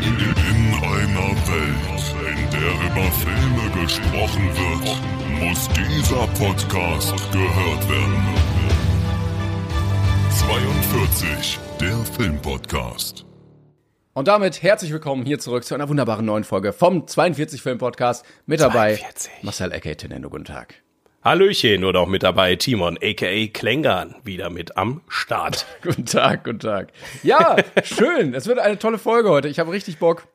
In einer Welt, in der über Filme gesprochen wird, muss dieser Podcast gehört werden. 42, der Filmpodcast. Und damit herzlich willkommen hier zurück zu einer wunderbaren neuen Folge vom 42 Film Podcast. Mit dabei 42. Marcel Ecke, Tenendo, guten Tag. Hallöchen und auch mit dabei Timon, aka Klängern, wieder mit am Start. Guten Tag, guten Tag. Ja, schön. Es wird eine tolle Folge heute. Ich habe richtig Bock.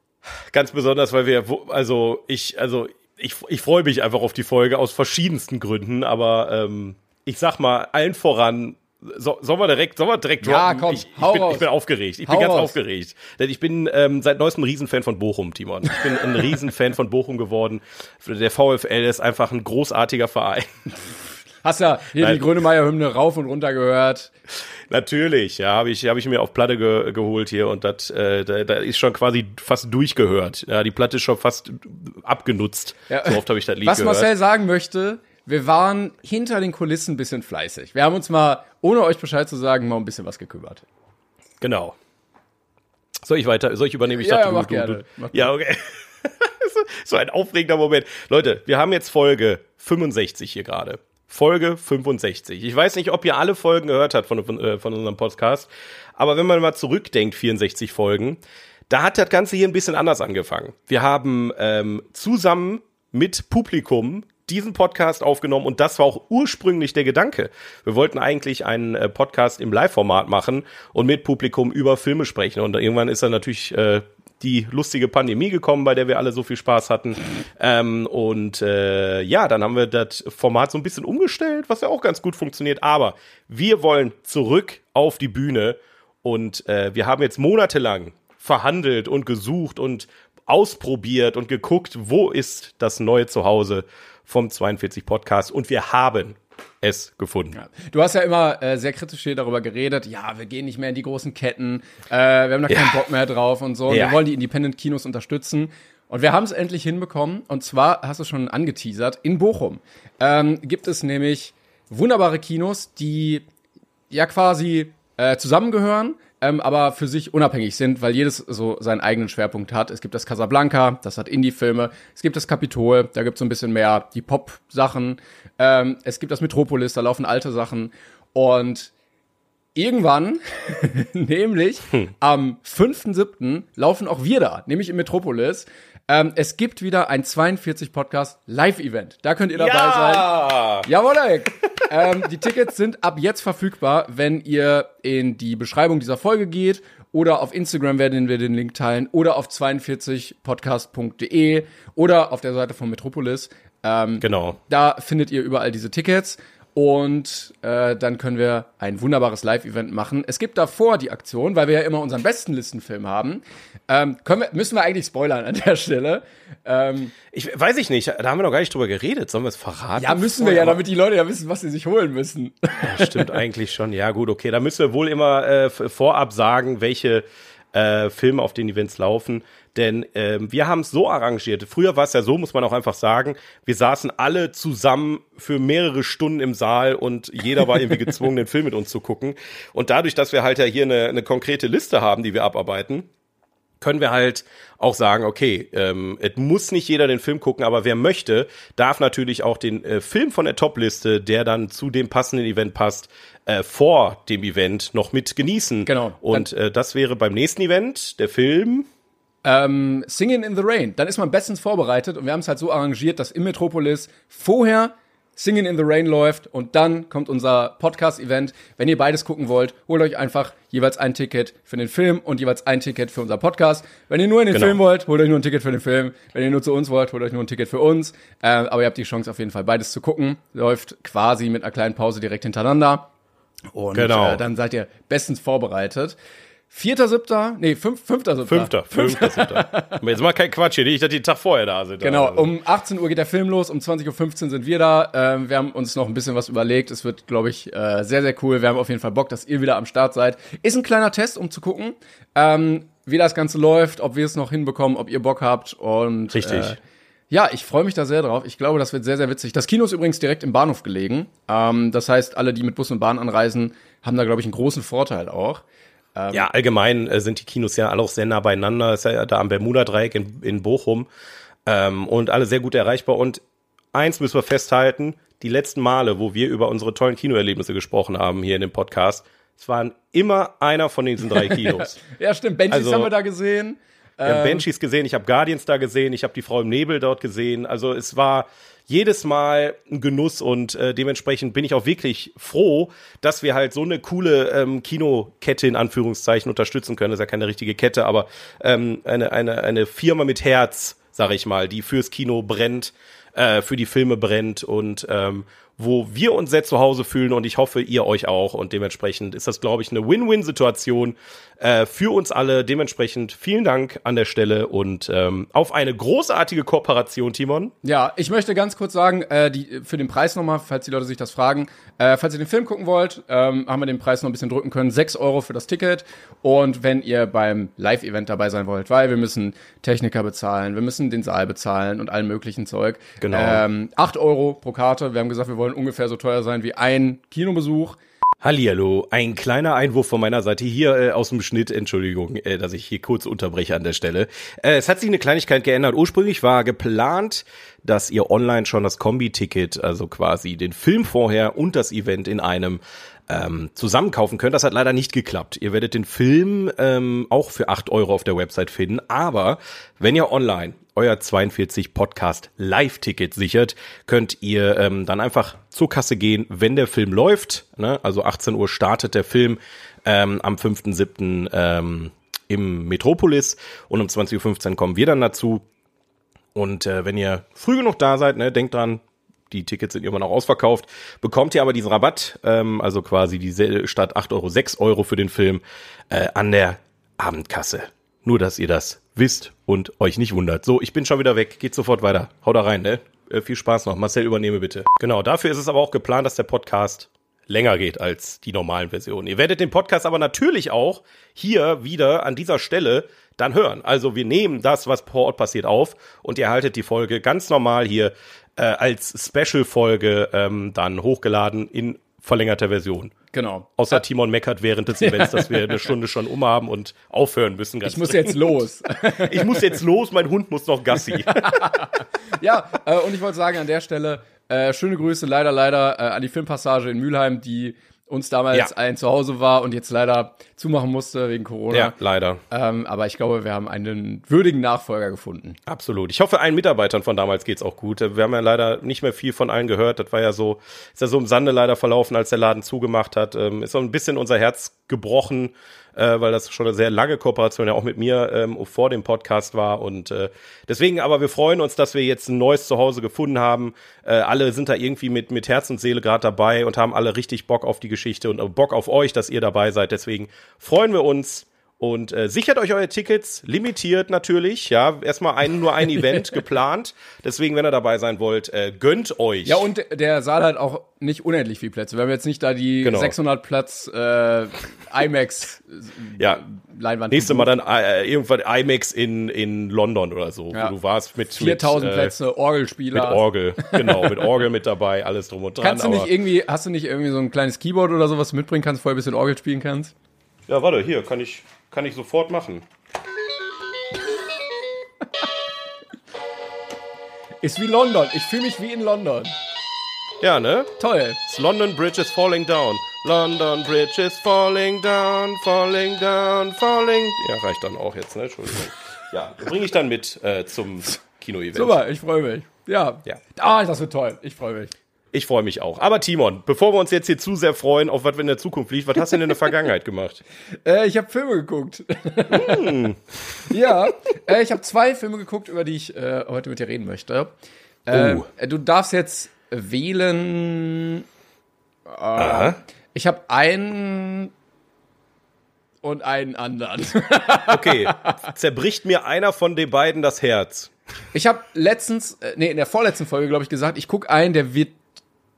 Ganz besonders, weil wir, also ich, also ich, ich freue mich einfach auf die Folge aus verschiedensten Gründen, aber ähm, ich sag mal, allen voran, so, sollen wir direkt, sollen wir direkt Ja, droppen? komm, ich, ich, hau bin, ich bin aufgeregt. Ich Hau bin ganz raus. aufgeregt. Denn ich bin ähm, seit neuestem Riesenfan von Bochum, Timon. Ich bin ein Riesenfan von Bochum geworden. Der VfL ist einfach ein großartiger Verein. Hast ja hier Nein. die Grönemeyer-Hymne rauf und runter gehört. Natürlich, ja, habe ich, hab ich mir auf Platte ge geholt hier und das, äh, da, da ist schon quasi fast durchgehört. Ja, die Platte ist schon fast abgenutzt. Ja. So oft habe ich das Lied Was gehört. Marcel sagen möchte, wir waren hinter den Kulissen ein bisschen fleißig. Wir haben uns mal, ohne euch Bescheid zu sagen, mal ein bisschen was gekümmert. Genau. Soll ich weiter? Soll ich übernehmen? Ich Ja, dachte, ja, du, mach du, gerne. du. Mach Ja, okay. so ein aufregender Moment. Leute, wir haben jetzt Folge 65 hier gerade. Folge 65. Ich weiß nicht, ob ihr alle Folgen gehört habt von, von, äh, von unserem Podcast, aber wenn man mal zurückdenkt, 64 Folgen, da hat das Ganze hier ein bisschen anders angefangen. Wir haben ähm, zusammen mit Publikum diesen Podcast aufgenommen und das war auch ursprünglich der Gedanke. Wir wollten eigentlich einen äh, Podcast im Live-Format machen und mit Publikum über Filme sprechen und irgendwann ist dann natürlich äh, die lustige Pandemie gekommen, bei der wir alle so viel Spaß hatten. Ähm, und äh, ja, dann haben wir das Format so ein bisschen umgestellt, was ja auch ganz gut funktioniert. Aber wir wollen zurück auf die Bühne und äh, wir haben jetzt monatelang verhandelt und gesucht und ausprobiert und geguckt, wo ist das neue Zuhause vom 42 Podcast und wir haben es gefunden. Du hast ja immer äh, sehr kritisch hier darüber geredet, ja, wir gehen nicht mehr in die großen Ketten, äh, wir haben da keinen Ja. Bock mehr drauf und so. Ja. Wir wollen die Independent-Kinos unterstützen. Und wir haben es endlich hinbekommen. Und zwar, hast du schon angeteasert, in Bochum ähm, gibt es nämlich wunderbare Kinos, die ja quasi äh, zusammengehören, ähm, aber für sich unabhängig sind, weil jedes so seinen eigenen Schwerpunkt hat. Es gibt das Casablanca, das hat Indie-Filme. Es gibt das Kapitol, da gibt es so ein bisschen mehr die Pop-Sachen. Ähm, es gibt das Metropolis, da laufen alte Sachen. Und irgendwann, nämlich am 5.7. laufen auch wir da, nämlich im Metropolis. Ähm, es gibt wieder ein 42 Podcast Live-Event. Da könnt ihr dabei sein. Ja! Jawohl, Alex. ähm, die Tickets sind ab jetzt verfügbar, wenn ihr in die Beschreibung dieser Folge geht oder auf Instagram werden wir den Link teilen oder auf 42podcast.de oder auf der Seite von Metropolis. Ähm, Genau. da findet ihr überall diese Tickets. Und äh, dann können wir ein wunderbares Live-Event machen. Es gibt davor die Aktion, weil wir ja immer unseren besten Listenfilm haben. Ähm, können wir, müssen wir eigentlich spoilern an der Stelle. Ähm, Ich weiß ich nicht, da haben wir noch gar nicht drüber geredet. Sollen wir es verraten? ja, müssen wir ja, damit die Leute ja wissen, was sie sich holen müssen. Stimmt eigentlich schon. Ja, gut, okay. Da müssen wir wohl immer äh, vorab sagen, welche äh, Filme auf den Events laufen. Denn ähm, wir haben es so arrangiert. Früher war es ja so, muss man auch einfach sagen, wir saßen alle zusammen für mehrere Stunden im Saal und jeder war irgendwie gezwungen, den Film mit uns zu gucken. Und dadurch, dass wir halt ja hier eine, eine konkrete Liste haben, die wir abarbeiten, können wir halt auch sagen, okay, ähm, es muss nicht jeder den Film gucken, aber wer möchte, darf natürlich auch den äh, Film von der Topliste, der dann zu dem passenden Event passt, äh, vor dem Event noch mit genießen. Genau. Und äh, das wäre beim nächsten Event der Film. Ähm, Singing in the Rain. Dann ist man bestens vorbereitet und wir haben es halt so arrangiert, dass im Metropolis vorher Singing in the Rain läuft und dann kommt unser Podcast-Event. Wenn ihr beides gucken wollt, holt euch einfach jeweils ein Ticket für den Film und jeweils ein Ticket für unser Podcast. Wenn ihr nur in den Genau. Film wollt, holt euch nur ein Ticket für den Film. Wenn ihr nur zu uns wollt, holt euch nur ein Ticket für uns. Äh, aber ihr habt die Chance auf jeden Fall beides zu gucken. Läuft quasi mit einer kleinen Pause direkt hintereinander. Und Genau. äh, dann seid ihr bestens vorbereitet. Vierter, siebter, nee, fünf, fünfter, siebter. Fünfter, fünfter, siebter. Jetzt mal kein Quatsch hier, nicht, dass die einen Tag vorher da sind. Genau, Also. um 18 Uhr geht der Film los, um 20.15 Uhr sind wir da. Ähm, wir haben uns noch ein bisschen was überlegt. Es wird, glaube ich, äh, sehr, sehr cool. Wir haben auf jeden Fall Bock, dass ihr wieder am Start seid. Ist ein kleiner Test, um zu gucken, ähm, wie das Ganze läuft, ob wir es noch hinbekommen, ob ihr Bock habt. Und Richtig. Äh, ja, ich freue mich da sehr drauf. Ich glaube, das wird sehr, sehr witzig. Das Kino ist übrigens direkt im Bahnhof gelegen. Ähm, das heißt, alle, die mit Bus und Bahn anreisen, haben da, glaube ich, einen großen Vorteil auch. Ja, allgemein äh, sind die Kinos ja alle auch sehr nah beieinander. Ist ja da am Bermuda-Dreieck in, in Bochum. Ähm, und alle sehr gut erreichbar. Und eins müssen wir festhalten, die letzten Male, wo wir über unsere tollen Kinoerlebnisse gesprochen haben hier in dem Podcast, es waren immer einer von diesen drei Kinos. Ja, stimmt. Benjis Also- haben wir da gesehen. Ich habe Banshees gesehen, ich habe Guardians da gesehen, ich habe die Frau im Nebel dort gesehen. Also es war jedes Mal ein Genuss und äh, dementsprechend bin ich auch wirklich froh, dass wir halt so eine coole ähm, Kinokette in Anführungszeichen unterstützen können. Das ist ja keine richtige Kette, aber ähm, eine, eine, eine Firma mit Herz, sag ich mal, die fürs Kino brennt, äh, für die Filme brennt und ähm, wo wir uns sehr zu Hause fühlen und ich hoffe, ihr euch auch. Und dementsprechend ist das, glaube ich, eine Win-Win-Situation äh, für uns alle. Dementsprechend vielen Dank an der Stelle und ähm, auf eine großartige Kooperation, Timon. Ja, ich möchte ganz kurz sagen, äh, die, für den Preis nochmal, falls die Leute sich das fragen, äh, falls ihr den Film gucken wollt, ähm, haben wir den Preis noch ein bisschen drücken können. 6 Euro für das Ticket. Und wenn ihr beim Live-Event dabei sein wollt, weil wir müssen Techniker bezahlen, wir müssen den Saal bezahlen und allen möglichen Zeug. Genau. Ähm, 8 Euro pro Karte. Wir haben gesagt, wir wollen ungefähr so teuer sein wie ein Kinobesuch. Hallihallo, ein kleiner Einwurf von meiner Seite hier äh, aus dem Schnitt. Entschuldigung, äh, dass ich hier kurz unterbreche an der Stelle. Äh, es hat sich eine Kleinigkeit geändert. Ursprünglich war geplant, dass ihr online schon das Kombi-Ticket, also quasi den Film vorher und das Event in einem ähm, zusammenkaufen könnt. Das hat leider nicht geklappt. Ihr werdet den Film ähm, auch für 8 Euro auf der Website finden. Aber wenn ihr online euer 42 Podcast Live-Ticket sichert, könnt ihr ähm, dann einfach zur Kasse gehen, wenn der Film läuft. Ne? Also 18 Uhr startet der Film ähm, am 5.7. Ähm, im Metropolis und um 20.15 Uhr kommen wir dann dazu. Und äh, wenn ihr früh genug da seid, ne, denkt dran, die Tickets sind immer noch ausverkauft, bekommt ihr aber diesen Rabatt, ähm, also quasi diese statt 8 Euro 6 Euro für den Film äh, an der Abendkasse. Nur, dass ihr das wisst und euch nicht wundert. So, ich bin schon wieder weg, geht sofort weiter. Hau da rein, ne? Äh, viel Spaß noch. Marcel, übernehme bitte. Genau, dafür ist es aber auch geplant, dass der Podcast länger geht als die normalen Versionen. Ihr werdet den Podcast aber natürlich auch hier wieder an dieser Stelle dann hören. Also wir nehmen das, was vor Ort passiert, auf und ihr haltet die Folge ganz normal hier äh, als Special-Folge ähm, dann hochgeladen in verlängerter Version. Genau. Außer Timon meckert während des Events, dass wir eine Stunde schon umhaben und aufhören müssen. Ich muss jetzt los. ich muss jetzt los, mein Hund muss noch Gassi. ja, äh, und ich wollte sagen an der Stelle, äh, schöne Grüße leider, leider äh, an die Filmpassage in Mülheim, die uns damals Ja. ein Zuhause war und jetzt leider zumachen musste wegen Corona. ja, leider. Ähm, aber ich glaube, wir haben einen würdigen Nachfolger gefunden. Absolut. Ich hoffe, allen Mitarbeitern von damals geht's auch gut. Wir haben ja leider nicht mehr viel von allen gehört. Das war ja so, ist ja so im Sande leider verlaufen, als der Laden zugemacht hat. Ähm, ist so ein bisschen unser Herz gebrochen, äh, weil das schon eine sehr lange Kooperation ja auch mit mir ähm, vor dem Podcast war. Und äh, deswegen, aber wir freuen uns, dass wir jetzt ein neues Zuhause gefunden haben. Äh, alle sind da irgendwie mit, mit Herz und Seele gerade dabei und haben alle richtig Bock auf die Geschichte und Bock auf euch, dass ihr dabei seid. Deswegen freuen wir uns. Und äh, sichert euch eure Tickets, limitiert natürlich, ja, erstmal ein, nur ein Event geplant. Deswegen, wenn ihr dabei sein wollt, äh, gönnt euch. Ja, und der Saal hat auch nicht unendlich viele Plätze. Wir haben jetzt nicht da die Genau. 600 Platz äh, IMAX ja, Leinwand. nächste Mal dann äh, irgendwann IMAX in, in London oder so, Ja. wo du warst mit 4000 mit, äh, Plätze, Orgelspieler. Mit Orgel, genau, mit Orgel mit dabei, alles drum und dran. Kannst du nicht irgendwie, hast du nicht irgendwie so ein kleines Keyboard oder sowas mitbringen kannst, vorher ein bisschen Orgel spielen kannst? ja, warte, hier, kann ich, kann ich sofort machen. Ist wie London. Ich fühle mich wie in London. Ja, ne? Toll. London Bridge is falling down. London Bridge is falling down, falling down, falling. Ja, reicht dann auch jetzt, ne? Entschuldigung. Ja, bringe ich dann mit äh, zum Kino-Event. Super, ich freue mich. Ja. Ja. Ah, das wird toll. Ich freue mich. Ich freue mich auch. Aber Timon, bevor wir uns jetzt hier zu sehr freuen, auf was in der Zukunft liegt, was hast du denn in der Vergangenheit gemacht? Äh, ich habe Filme geguckt. ja, äh, ich habe zwei Filme geguckt, über die ich äh, heute mit dir reden möchte. Äh, Oh. Du darfst jetzt wählen. Äh, Ich habe einen und einen anderen. Okay, zerbricht mir einer von den beiden das Herz. Ich habe letztens, äh, nee, in der vorletzten Folge, glaube ich, gesagt, ich guck einen, der wird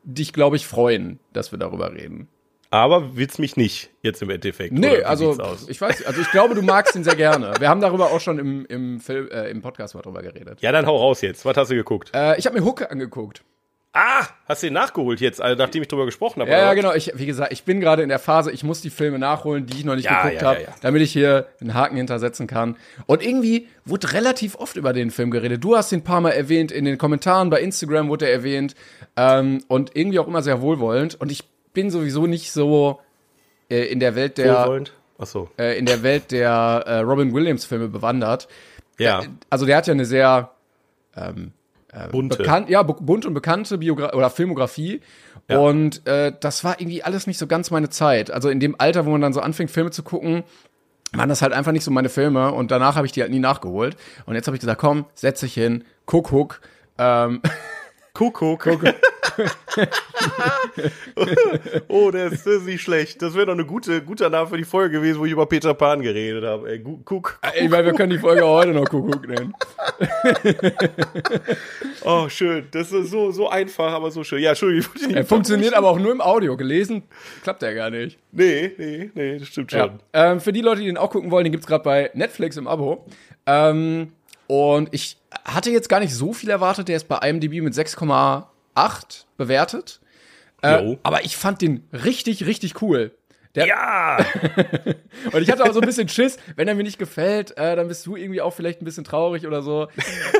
dich, glaube ich, freuen, dass wir darüber reden. Aber wird's mich nicht jetzt im Endeffekt? Nee, also ich weiß, also ich glaube, du magst ihn sehr gerne. Wir haben darüber auch schon im, im, Film, äh, im Podcast mal drüber geredet. Ja, dann hau raus jetzt. Was hast du geguckt? Äh, ich habe mir Hook angeguckt. Ah, hast du den nachgeholt jetzt, also nachdem ich drüber gesprochen habe? Ja, ja, genau. Ich, wie gesagt, ich bin gerade in der Phase, ich muss die Filme nachholen, die ich noch nicht Ja, geguckt ja, habe, damit ich hier einen Haken hintersetzen kann. Und irgendwie wurde relativ oft über den Film geredet. Du hast ihn ein paar Mal erwähnt, in den Kommentaren bei Instagram wurde er erwähnt ähm, und irgendwie auch immer sehr wohlwollend. Und ich bin sowieso nicht so äh, in der Welt der Wohlwollend? Ach so. äh, in der Welt der äh, Robin Williams Filme bewandert. Ja, Also der hat ja eine sehr bunte. bekannt, ja, bu- bunt und bekannte Biogra oder Filmografie. Ja. Und äh, das war irgendwie alles nicht so ganz meine Zeit. Also in dem Alter, wo man dann so anfängt, Filme zu gucken, waren das halt einfach nicht so meine Filme. Und danach habe ich die halt nie nachgeholt. Und jetzt habe ich gesagt, komm, setz dich hin, guck, guck. Ähm, Kuckuck. oh, der ist, das ist nicht schlecht. Das wäre doch eine gute, guter Name für die Folge gewesen, wo ich über Peter Pan geredet habe. Ey, Kuck. ich meine, wir können die Folge heute noch guck nennen. Oh, schön. Das ist so, so einfach, aber so schön. Ja, Entschuldigung. Er nicht- funktioniert aber auch nur im Audio. Gelesen klappt der gar nicht. Nee, nee, nee, das stimmt schon. Ja. Ähm, für die Leute, die den auch gucken wollen, den gibt's gerade bei Netflix im Abo. Ähm, und ich hatte jetzt gar nicht so viel erwartet. Der ist bei IMDb mit 6,8 bewertet. Äh, aber ich fand den richtig, richtig cool. Der, Ja! Und ich hatte auch so ein bisschen Schiss, wenn er mir nicht gefällt, äh, dann bist du irgendwie auch vielleicht ein bisschen traurig oder so.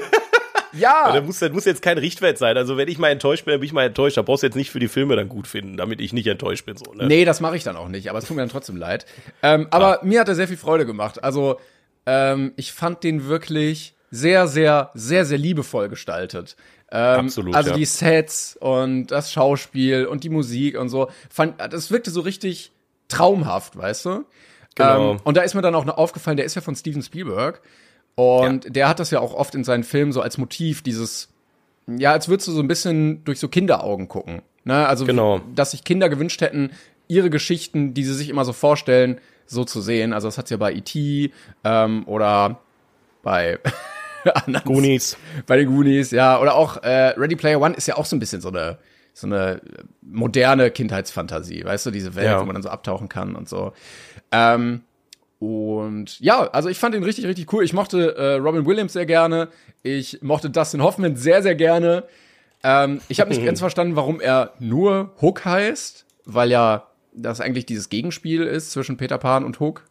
ja, Das muss, das muss jetzt kein Richtwert sein. Also, wenn ich mal enttäuscht bin, dann bin ich mal enttäuscht. Da brauchst du jetzt nicht für die Filme dann gut finden, damit ich nicht enttäuscht bin. So, ne? Nee, das mache ich dann auch nicht, aber es tut mir dann trotzdem leid. Ähm, aber mir hat er sehr viel Freude gemacht. Also ähm, ich fand den wirklich sehr, sehr, sehr, sehr liebevoll gestaltet. Ähm, Absolut, Also ja. die Sets und das Schauspiel und die Musik und so. Fand, das wirkte so richtig traumhaft, weißt du? Genau. Ähm, und da ist mir dann auch noch aufgefallen, der ist ja von Steven Spielberg. Und der hat das ja auch oft in seinen Filmen so als Motiv, dieses, ja, als würdest du so ein bisschen durch so Kinderaugen gucken. Ne? Also, Genau. dass sich Kinder gewünscht hätten, ihre Geschichten, die sie sich immer so vorstellen, so zu sehen. Also, das hat's ja bei E.T. Ähm, oder bei anderen Goonies. bei den Goonies, ja, oder auch äh, Ready Player One ist ja auch so ein bisschen so eine so eine moderne Kindheitsfantasie, weißt du, diese Welt, Ja. wo man dann so abtauchen kann und so. Ähm, und ja, also ich fand ihn richtig, richtig cool. Ich mochte äh, Robin Williams sehr gerne. Ich mochte Dustin Hoffman sehr, sehr gerne. Ähm, ich habe nicht ganz verstanden, warum er nur Hook heißt, weil ja das eigentlich dieses Gegenspiel ist zwischen Peter Pan und Hook.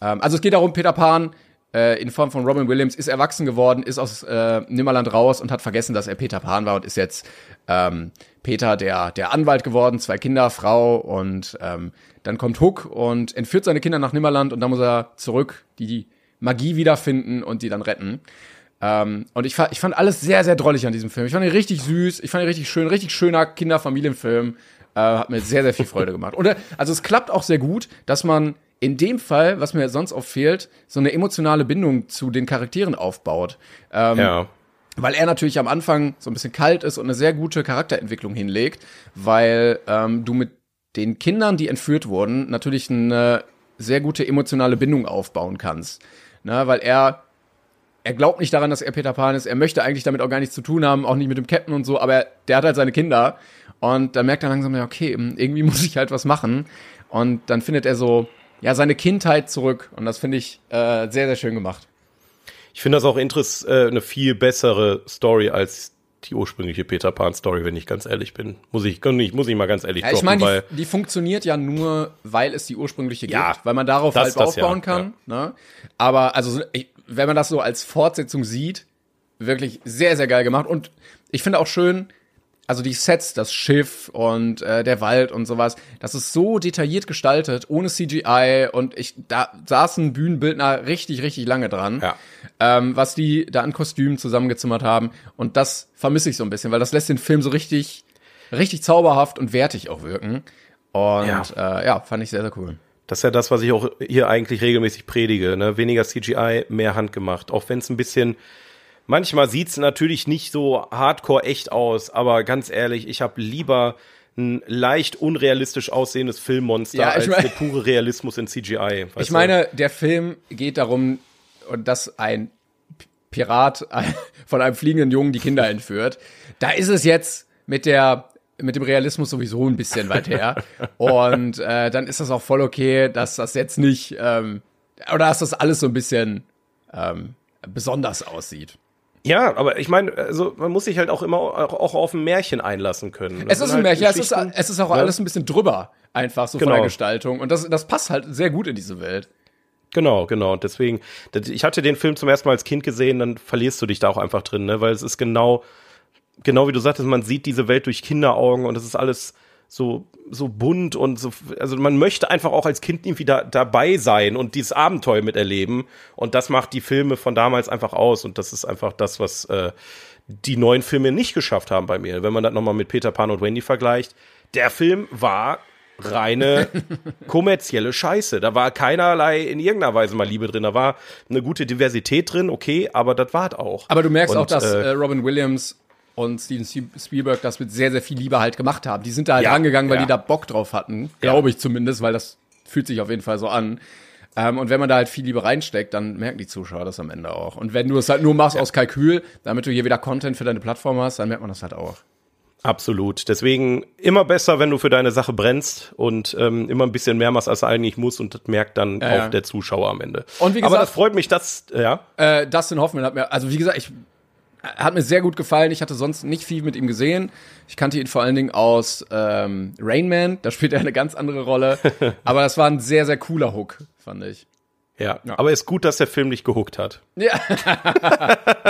Ähm, also es geht darum, Peter Pan äh, in Form von Robin Williams ist erwachsen geworden, ist aus äh, Nimmerland raus und hat vergessen, dass er Peter Pan war und ist jetzt ähm, Peter, der, der Anwalt geworden, zwei Kinder, Frau und ähm, dann kommt Hook und entführt seine Kinder nach Nimmerland und dann muss er zurück die Magie wiederfinden und die dann retten. Ähm, und ich, ich fand alles sehr, sehr drollig an diesem Film. Ich fand ihn richtig süß, ich fand ihn richtig schön, richtig schöner Kinderfamilienfilm. Äh, hat mir sehr, sehr viel Freude gemacht. Und äh, also es klappt auch sehr gut, dass man in dem Fall, was mir sonst oft fehlt, so eine emotionale Bindung zu den Charakteren aufbaut. Ähm, Ja. weil er natürlich am Anfang so ein bisschen kalt ist und eine sehr gute Charakterentwicklung hinlegt, weil ähm, du mit den Kindern, die entführt wurden, natürlich eine sehr gute emotionale Bindung aufbauen kannst. Ne, weil er er glaubt nicht daran, dass er Peter Pan ist. Er möchte eigentlich damit auch gar nichts zu tun haben, auch nicht mit dem Captain und so, aber er, der hat halt seine Kinder. Und dann merkt er langsam, ja, okay, irgendwie muss ich halt was machen. Und dann findet er so, ja, seine Kindheit zurück. Und das finde ich äh, sehr, sehr schön gemacht. Ich finde das auch interess äh, eine viel bessere Story als die ursprüngliche Peter Pan Story, wenn ich ganz ehrlich bin. Muss ich, ich muss ich mal ganz ehrlich Ja, ich droppen, meine, weil die, die funktioniert ja nur, weil es die ursprüngliche Ja, gibt, weil man darauf das halt das aufbauen ja, kann. Ne? Aber also, so- ich, wenn man das so als Fortsetzung sieht, wirklich sehr, sehr geil gemacht. Und ich finde auch schön, also die Sets, das Schiff und äh, der Wald und sowas, das ist so detailliert gestaltet, ohne CGI und ich, da saßen Bühnenbildner richtig, richtig lange dran, Ja. ähm, was die da an Kostümen zusammengezimmert haben und das vermisse ich so ein bisschen, weil das lässt den Film so richtig, richtig zauberhaft und wertig auch wirken und Ja. äh, ja fand ich sehr, sehr cool. Das ist ja das, was ich auch hier eigentlich regelmäßig predige. Ne? Weniger CGI, mehr handgemacht. Auch wenn es ein bisschen, manchmal sieht's natürlich nicht so hardcore echt aus, aber ganz ehrlich, ich habe lieber ein leicht unrealistisch aussehendes Filmmonster Ja, als der pure Realismus in CGI. Ich du? meine, der Film geht darum, dass ein Pirat von einem fliegenden Jungen die Kinder entführt. Da ist es jetzt mit der mit dem Realismus sowieso ein bisschen weit her. Und äh, dann ist das auch voll okay, dass das jetzt nicht ähm, oder dass das alles so ein bisschen ähm, besonders aussieht. Ja, aber ich meine, also man muss sich halt auch immer auch, auch auf ein Märchen einlassen können. Das Es ist ein halt Märchen, es ist, es ist auch ne? alles ein bisschen drüber, einfach so von Genau. der Gestaltung. Und das, das passt halt sehr gut in diese Welt. Genau, genau. Deswegen, das- ich hatte den Film zum ersten Mal als Kind gesehen, dann verlierst du dich da auch einfach drin, ne? Weil es ist genau, genau wie du sagtest, man sieht diese Welt durch Kinderaugen und es ist alles so, so bunt und so, also man möchte einfach auch als Kind irgendwie da, dabei sein und dieses Abenteuer miterleben. Und das macht die Filme von damals einfach aus. Und das ist einfach das, was äh, die neuen Filme nicht geschafft haben bei mir. Wenn man das nochmal mit Peter Pan und Wendy vergleicht. Der Film war reine kommerzielle Scheiße. Da war keinerlei in irgendeiner Weise mal Liebe drin. Da war eine gute Diversität drin, okay, aber das war auch. Aber du merkst Und, auch, dass äh, äh, Robin Williams und Steven Spiel- Spielberg das mit sehr, sehr viel Liebe halt gemacht haben. Die sind da halt Ja, rangegangen, weil ja. die da Bock drauf hatten. Glaube ich zumindest, weil das fühlt sich auf jeden Fall so an. Ähm, und wenn man da halt viel Liebe reinsteckt, dann merken die Zuschauer das am Ende auch. Und wenn du es halt nur machst aus Kalkül, damit du hier wieder Content für deine Plattform hast, dann merkt man das halt auch. Absolut. Deswegen immer besser, wenn du für deine Sache brennst und ähm, immer ein bisschen mehr machst, als du eigentlich musst und das merkt dann Ja, auch ja. der Zuschauer am Ende. Und wie Aber gesagt- das freut mich, dass, ja. Äh, Dustin Hoffman hat mir, also wie gesagt, ich hat mir sehr gut gefallen. Ich hatte sonst nicht viel mit ihm gesehen. Ich kannte ihn vor allen Dingen aus ähm, Rain Man, da spielt er eine ganz andere Rolle. Aber das war ein sehr, sehr cooler Hook, fand ich. Ja, aber ist gut, dass der Film dich gehuckt hat. Ja.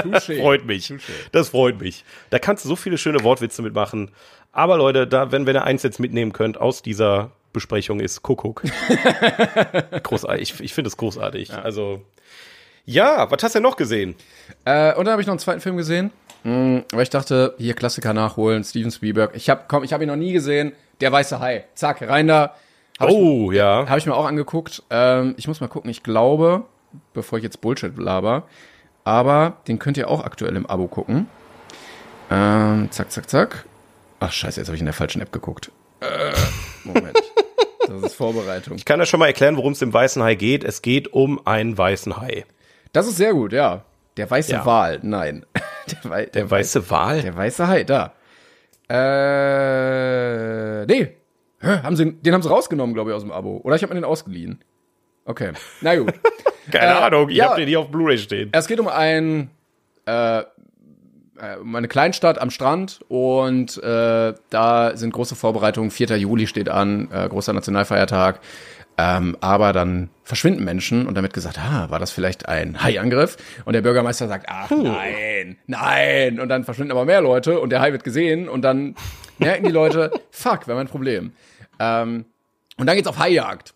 Touché. Freut mich. Das freut mich. Da kannst du so viele schöne Wortwitze mitmachen. Aber Leute, da, wenn, wenn ihr eins jetzt mitnehmen könnt aus dieser Besprechung ist Kuckuck. großartig. Ich, ich finde es großartig. Also, ja, was hast du denn noch gesehen? Äh, und dann habe ich noch einen zweiten Film gesehen. Hm, aber ich dachte, hier Klassiker nachholen, Steven Spielberg. Ich habe komm, ich habe ihn noch nie gesehen. Der weiße Hai. Zack, rein da. Hab ich, Oh, ja. Habe ich mir auch angeguckt. Ähm, ich muss mal gucken. Ich glaube, bevor ich jetzt Bullshit laber, aber den könnt ihr auch aktuell im Abo gucken. Ähm, zack, zack, zack. Ach scheiße, jetzt habe ich in der falschen App geguckt. Äh, Moment. Das ist Vorbereitung. Ich kann ja schon mal erklären, worum es im Weißen Hai geht. Es geht um einen weißen Hai. Das ist sehr gut, ja. Der weiße Ja. Wal, nein. Der, Wei Der weiße Wal? Der weiße Hai, da. Äh, nee. Hä, haben sie, den haben sie rausgenommen, glaube ich, aus dem Abo. Oder ich habe mir den ausgeliehen. Okay, na gut. Keine Äh, Ahnung, ich ja. hab den hier auf Blu-ray stehen. es geht um ein, äh, äh, um eine Kleinstadt am Strand und äh, da sind große Vorbereitungen. 4. Juli steht an, äh, großer Nationalfeiertag. Ähm, aber dann verschwinden Menschen und damit gesagt, ah, war das vielleicht ein Haiangriff? Und der Bürgermeister sagt, ach nein, nein. Und dann verschwinden aber mehr Leute und der Hai wird gesehen und dann merken die Leute, fuck, wir haben ein Problem. Ähm, und dann geht's auf Haijagd.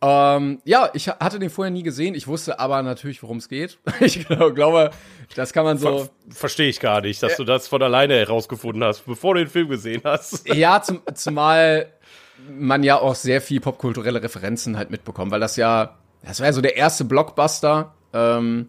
Ähm, ja, ich ha- hatte den vorher nie gesehen. Ich wusste aber natürlich, worum es geht. Ich glaub- glaube, das kann man so. Ver Verstehe ich gar nicht, dass du das von alleine herausgefunden hast, bevor du den Film gesehen hast. Ja, zum, zumal man ja auch sehr viel popkulturelle Referenzen halt mitbekommt, weil das ja, das war ja so der erste Blockbuster, ähm,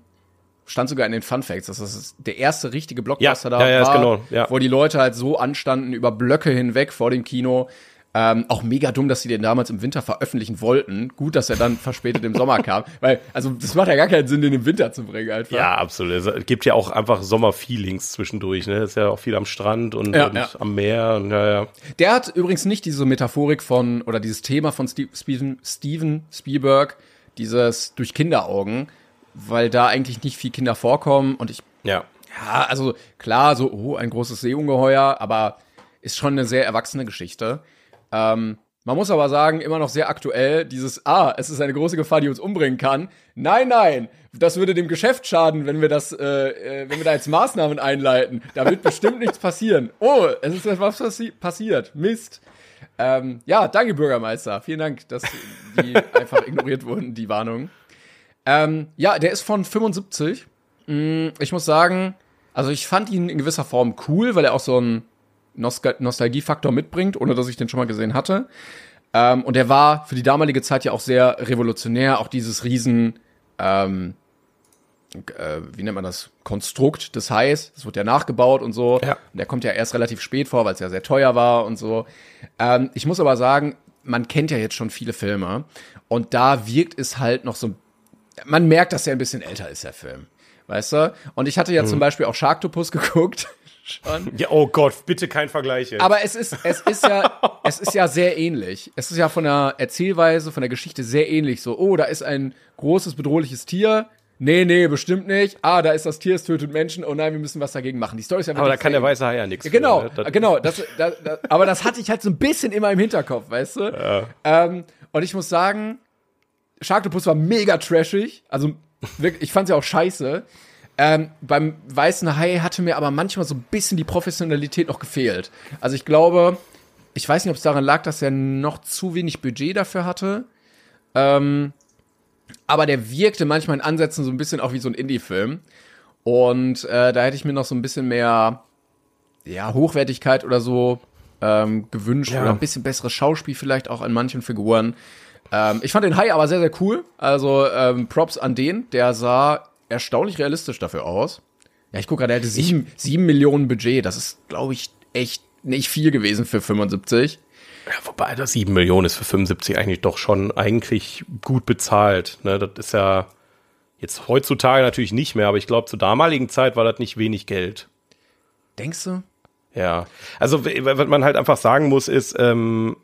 stand sogar in den Fun Facts, dass das der erste richtige Blockbuster Ja, da ja, ja, war, genau, ja. wo die Leute halt so anstanden über Blöcke hinweg vor dem Kino. Ähm, auch mega dumm, dass sie den damals im Winter veröffentlichen wollten. Gut, dass er dann verspätet im Sommer kam, weil also das macht ja gar keinen Sinn, den im Winter zu bringen einfach. Ja, absolut. Es gibt ja auch einfach Sommerfeelings zwischendurch, ne? Ist ja auch viel am Strand und, Ja, und ja. am Meer und ja, ja. Der hat übrigens nicht diese Metaphorik von oder dieses Thema von Steve, Steven, Steven Spielberg, dieses durch Kinderaugen, weil da eigentlich nicht viel Kinder vorkommen und ich, Ja. ja, also klar, so, oh, ein großes Seeungeheuer, aber ist schon eine sehr erwachsene Geschichte. Ähm, man muss aber sagen, immer noch sehr aktuell, dieses, ah, es ist eine große Gefahr, die uns umbringen kann. Nein, nein, das würde dem Geschäft schaden, wenn wir das, äh, äh, wenn wir da jetzt Maßnahmen einleiten. Da wird bestimmt nichts passieren. Oh, es ist etwas passi passiert. Mist. Ähm, ja, danke, Bürgermeister. Vielen Dank, dass die einfach ignoriert wurden, die Warnung. Ähm, ja, der ist von 75. Mm, Ich muss sagen, also ich fand ihn in gewisser Form cool, weil er auch so einen Nostal Nostalgiefaktor mitbringt, ohne dass ich den schon mal gesehen hatte. Ähm, und er war für die damalige Zeit ja auch sehr revolutionär, auch dieses riesen, ähm, äh, wie nennt man das, Konstrukt des Hais. Das wird ja nachgebaut und so. Ja. Und der kommt ja erst relativ spät vor, weil es ja sehr teuer war und so. Ähm, ich muss aber sagen, man kennt ja jetzt schon viele Filme und da wirkt es halt noch so, man merkt, dass er ein bisschen älter ist, der Film. Weißt du? Und ich hatte ja zum Beispiel auch Sharktopus geguckt. Schon. Ja, oh Gott, bitte kein Vergleich jetzt. Aber es ist, es ist ja, es ist ja sehr ähnlich. Es ist ja von der Erzählweise, von der Geschichte sehr ähnlich. So, oh, da ist ein großes bedrohliches Tier. Nee, nee, bestimmt nicht. Ah, da ist das Tier, es tötet Menschen. Oh nein, wir müssen was dagegen machen. Die Story ist ja aber da kann der weiße Hai ja nichts. ja, Genau, für, ne? Das- genau. Das, das, das, aber das hatte ich halt so ein bisschen immer im Hinterkopf, weißt du? Ähm, und ich muss sagen, Sharktopus war mega trashig. Also wirklich, ich fand's ja auch scheiße. Ähm, beim Weißen Hai hatte mir aber manchmal so ein bisschen die Professionalität noch gefehlt. Also ich glaube, ich weiß nicht, ob es daran lag, dass er noch zu wenig Budget dafür hatte. Ähm, aber der wirkte manchmal in Ansätzen so ein bisschen auch wie so ein Indie-Film. Und äh, da hätte ich mir noch so ein bisschen mehr ja, Hochwertigkeit oder so ähm, gewünscht Ja. oder ein bisschen besseres Schauspiel vielleicht auch an manchen Figuren. Ähm, ich fand den Hai aber sehr, sehr cool. Also ähm, Props an den. Der sah erstaunlich realistisch dafür aus. Ja, ich gucke gerade, der hatte sieben, sieben Millionen Budget. Das ist, glaube ich, echt nicht viel gewesen für 75. Ja, wobei das 7 Millionen ist für 75 eigentlich doch schon eigentlich gut bezahlt. Ne? Das ist ja jetzt heutzutage natürlich nicht mehr, aber ich glaube, zur damaligen Zeit war das nicht wenig Geld. Denkst du? Ja, also was man halt einfach sagen muss, ist, ähm,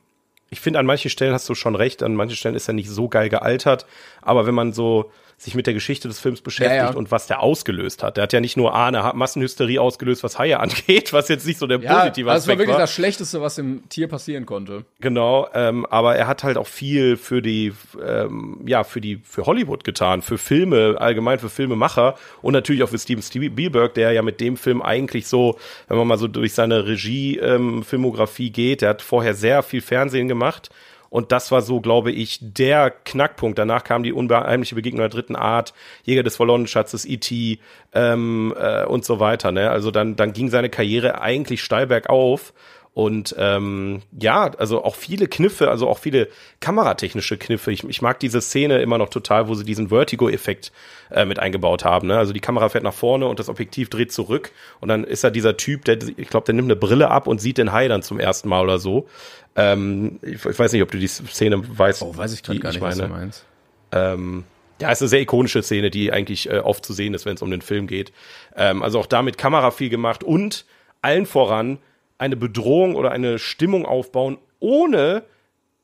ich finde, an manchen Stellen hast du schon recht, an manchen Stellen ist er nicht so geil gealtert, aber wenn man so sich mit der Geschichte des Films beschäftigt Ja, ja. und was der ausgelöst hat, der hat ja nicht nur A, eine Massenhysterie ausgelöst, was Haie angeht, was jetzt nicht so der Ja, positive also es war Aspekt wirklich war. das Schlechteste, was dem Tier passieren konnte. Genau, ähm, aber er hat halt auch viel für die, ähm, ja, für die, für Hollywood getan, für Filme, allgemein für Filmemacher und natürlich auch für Steven Spielberg, der ja mit dem Film eigentlich so, wenn man mal so durch seine Regie-Filmografie geht, der hat vorher sehr viel Fernsehen gemacht. Und das war so, glaube ich, der Knackpunkt. Danach kam die unheimliche Begegnung der dritten Art, Jäger des verlorenen Schatzes, E.T. Ähm, äh, und so weiter. Ne? Also dann, dann ging seine Karriere eigentlich steil bergauf. Und ähm, ja, also auch viele Kniffe, also auch viele kameratechnische Kniffe. Ich, ich mag diese Szene immer noch total, wo sie diesen Vertigo-Effekt äh, mit eingebaut haben. Ne? Also die Kamera fährt nach vorne und das Objektiv dreht zurück. Und dann ist da dieser Typ, der, ich glaube, der nimmt eine Brille ab und sieht den Hai dann zum ersten Mal oder so. Ähm, ich, ich weiß nicht, ob du die Szene weißt. Oh, weiß ich gerade gar nicht, was du meinst. ähm, ja, ist eine sehr ikonische Szene, die eigentlich äh, oft zu sehen ist, wenn es um den Film geht. Ähm, also auch da mit Kamera viel gemacht und allen voran eine Bedrohung oder eine Stimmung aufbauen, ohne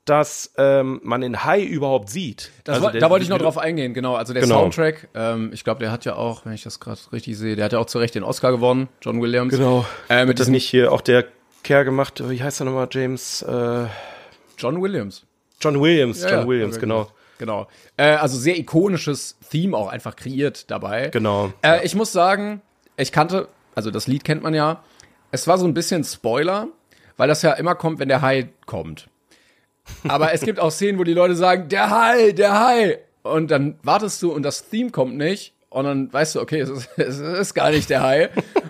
dass ähm, man den Hai überhaupt sieht. Also war, der- da wollte ich noch drauf eingehen, genau. Also der Genau. Soundtrack, ähm, ich glaube, der hat ja auch, wenn ich das gerade richtig sehe, der hat ja auch zu Recht den Oscar gewonnen, John Williams. Genau. Äh, mit Hat das nicht hier auch der Kerl gemacht, wie heißt er nochmal, James? Äh, John Williams. John Williams, Ja, John Williams, ja, genau. Genau. Äh, also sehr ikonisches Theme auch einfach kreiert dabei. Genau. Äh, ich muss sagen, ich kannte, also das Lied kennt man ja. Es war so ein bisschen Spoiler, weil das ja immer kommt, wenn der Hai kommt. Aber es gibt auch Szenen, wo die Leute sagen, der Hai, der Hai. Und dann wartest du und das Theme kommt nicht. Und dann weißt du, okay, es ist, es ist gar nicht der Hai.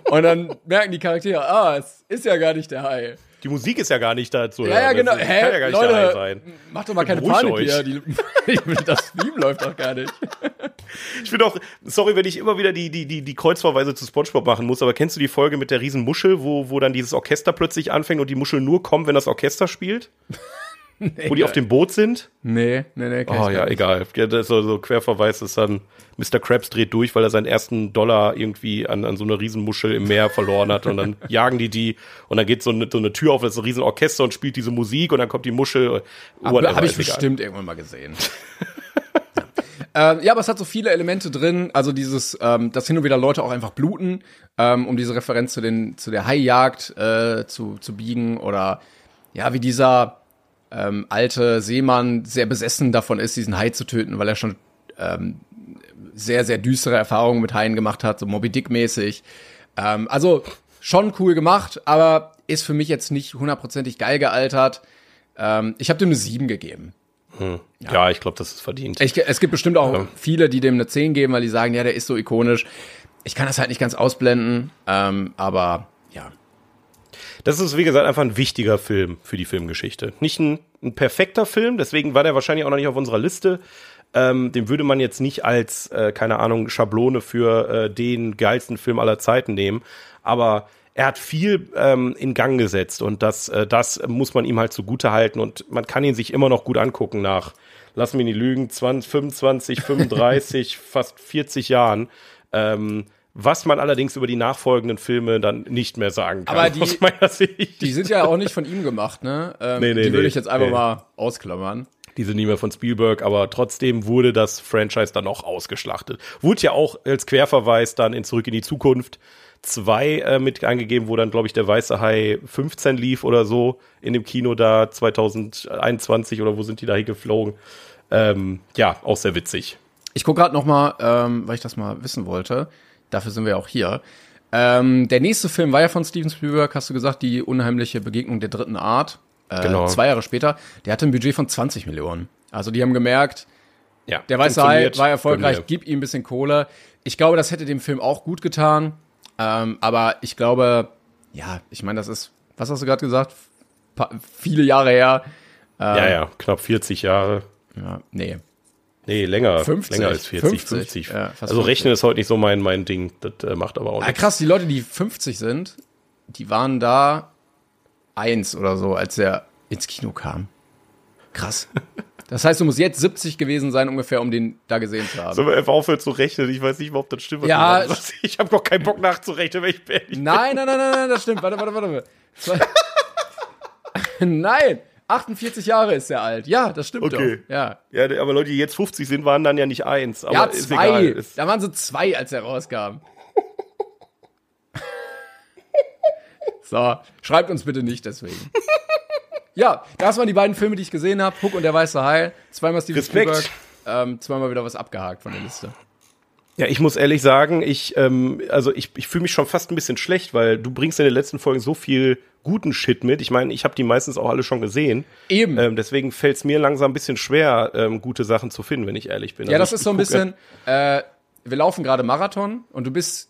Und dann merken die Charaktere, ah, es ist ja gar nicht der Hai. Die Musik ist ja gar nicht dazu. Ja, ja, genau. Das Hä? kann ja gar nicht Leute, sein. Mach doch mal keine Panik euch. hier. Die, das Theme läuft doch gar nicht. Ich bin auch, sorry, wenn ich immer wieder die, die, die, die Kreuzverweise zu Spongebob machen muss, aber kennst du die Folge mit der riesen Muschel, wo, wo dann dieses Orchester plötzlich anfängt und die Muschel nur kommt, wenn das Orchester spielt? Wo die auf dem Boot sind? Nee, nee, nee. Oh ich ja, nicht. egal. So, so Querverweis ist dann, Mr. Krabs dreht durch, weil er seinen ersten Dollar irgendwie an, an so eine Riesenmuschel im Meer verloren hat und dann jagen die die und dann geht so eine, so eine Tür auf, das ist ein Riesenorchester und spielt diese Musik und dann kommt die Muschel. whatever, Habe ich ist egal. bestimmt irgendwann mal gesehen. ja. Ähm, ja, aber es hat so viele Elemente drin, also dieses, ähm, dass hin und wieder Leute auch einfach bluten, ähm, um diese Referenz zu den zu der Haijagd äh, zu zu biegen oder ja, wie dieser ähm, alte Seemann sehr besessen davon ist, diesen Hai zu töten, weil er schon ähm, sehr sehr düstere Erfahrungen mit Haien gemacht hat, so Moby Dick mäßig. Ähm, also schon cool gemacht, aber ist für mich jetzt nicht hundertprozentig geil gealtert. Ähm, ich habe dem eine 7 gegeben. Ja, ich glaube, das ist verdient. Ich, es gibt bestimmt auch viele, die dem eine 10 geben, weil die sagen, ja, der ist so ikonisch. Ich kann das halt nicht ganz ausblenden, ähm, aber ja. Das ist, wie gesagt, einfach ein wichtiger Film für die Filmgeschichte. Nicht ein, ein perfekter Film, deswegen war der wahrscheinlich auch noch nicht auf unserer Liste. Ähm, den würde man jetzt nicht als, äh, keine Ahnung, Schablone für äh, den geilsten Film aller Zeiten nehmen. Aber er hat viel ähm, in Gang gesetzt und das, äh, das muss man ihm halt zugute halten und man kann ihn sich immer noch gut angucken nach, lass mich nicht lügen, 20, 25, 35, fast 40 Jahren. Ähm, was man allerdings über die nachfolgenden Filme dann nicht mehr sagen kann. Aber die, aus meiner Sicht. die sind ja auch nicht von ihm gemacht, ne? Ähm, Nee, nee, die würde nee. ich jetzt einfach Nee. mal ausklammern. Die sind nicht mehr von Spielberg, aber trotzdem wurde das Franchise dann auch ausgeschlachtet. Wurde ja auch als Querverweis dann in Zurück in die Zukunft 2 äh, mit eingegeben, wo dann, glaube ich, der Weiße Hai 15 lief oder so in dem Kino da 2021 oder wo sind die da hingeflogen. Ähm, ja, auch sehr witzig. Ich gucke gerade noch mal, ähm, weil ich das mal wissen wollte. Dafür sind wir auch hier. Ähm, der nächste Film war ja von Steven Spielberg, hast du gesagt, die unheimliche Begegnung der dritten Art. Äh, Genau. Zwei Jahre später. Der hatte ein Budget von 20 Millionen. Also die haben gemerkt, Ja, der Weiße Hai war erfolgreich, gib ihm ein bisschen Kohle. Ich glaube, das hätte dem Film auch gut getan. Ähm, aber ich glaube, ja, ich meine, das ist, was hast du gerade gesagt? Pa viele Jahre her. wir. Ja, ja, knapp 40 Jahre. Ja, nee. Nee, länger. 50, länger als 40, 50, 50. ja, fast also 50. Rechnen ist heute nicht so mein, mein Ding. Das äh, macht aber auch Ah, nichts. krass, die Leute, die 50 sind, die waren da eins oder so, als er ins Kino kam. Krass. Das heißt, du musst jetzt 70 gewesen sein, ungefähr, um den da gesehen zu haben. Sollen wir einfach aufhören zu rechnen? Ich weiß nicht, ob das stimmt. Ja, ich habe doch keinen Bock nachzurechnen, wenn ich bin. Nein, nein, nein, nein, nein, das stimmt. Warte, warte, warte. Nein, 48 Jahre ist er alt. Ja, das stimmt Okay. doch. Ja, Ja, aber Leute, die jetzt 50 sind, waren dann ja nicht eins. Aber ja ist zwei. Da waren so zwei, als er rauskam. so, schreibt uns bitte nicht deswegen. Ja, das waren die beiden Filme, die ich gesehen habe. Hook und der Weiße Hai. Zweimal Steven Respekt. Spielberg. Ähm, zweimal wieder was abgehakt von der Liste. Ja, ich muss ehrlich sagen, ich, ähm, also ich, ich fühle mich schon fast ein bisschen schlecht, weil du bringst in den letzten Folgen so viel guten Shit mit. Ich meine, ich habe die meistens auch alle schon gesehen. Eben. Ähm, deswegen fällt es mir langsam ein bisschen schwer, ähm, gute Sachen zu finden, wenn ich ehrlich bin. Ja, Also das ich- ist so ein bisschen, äh, wir laufen gerade Marathon und du bist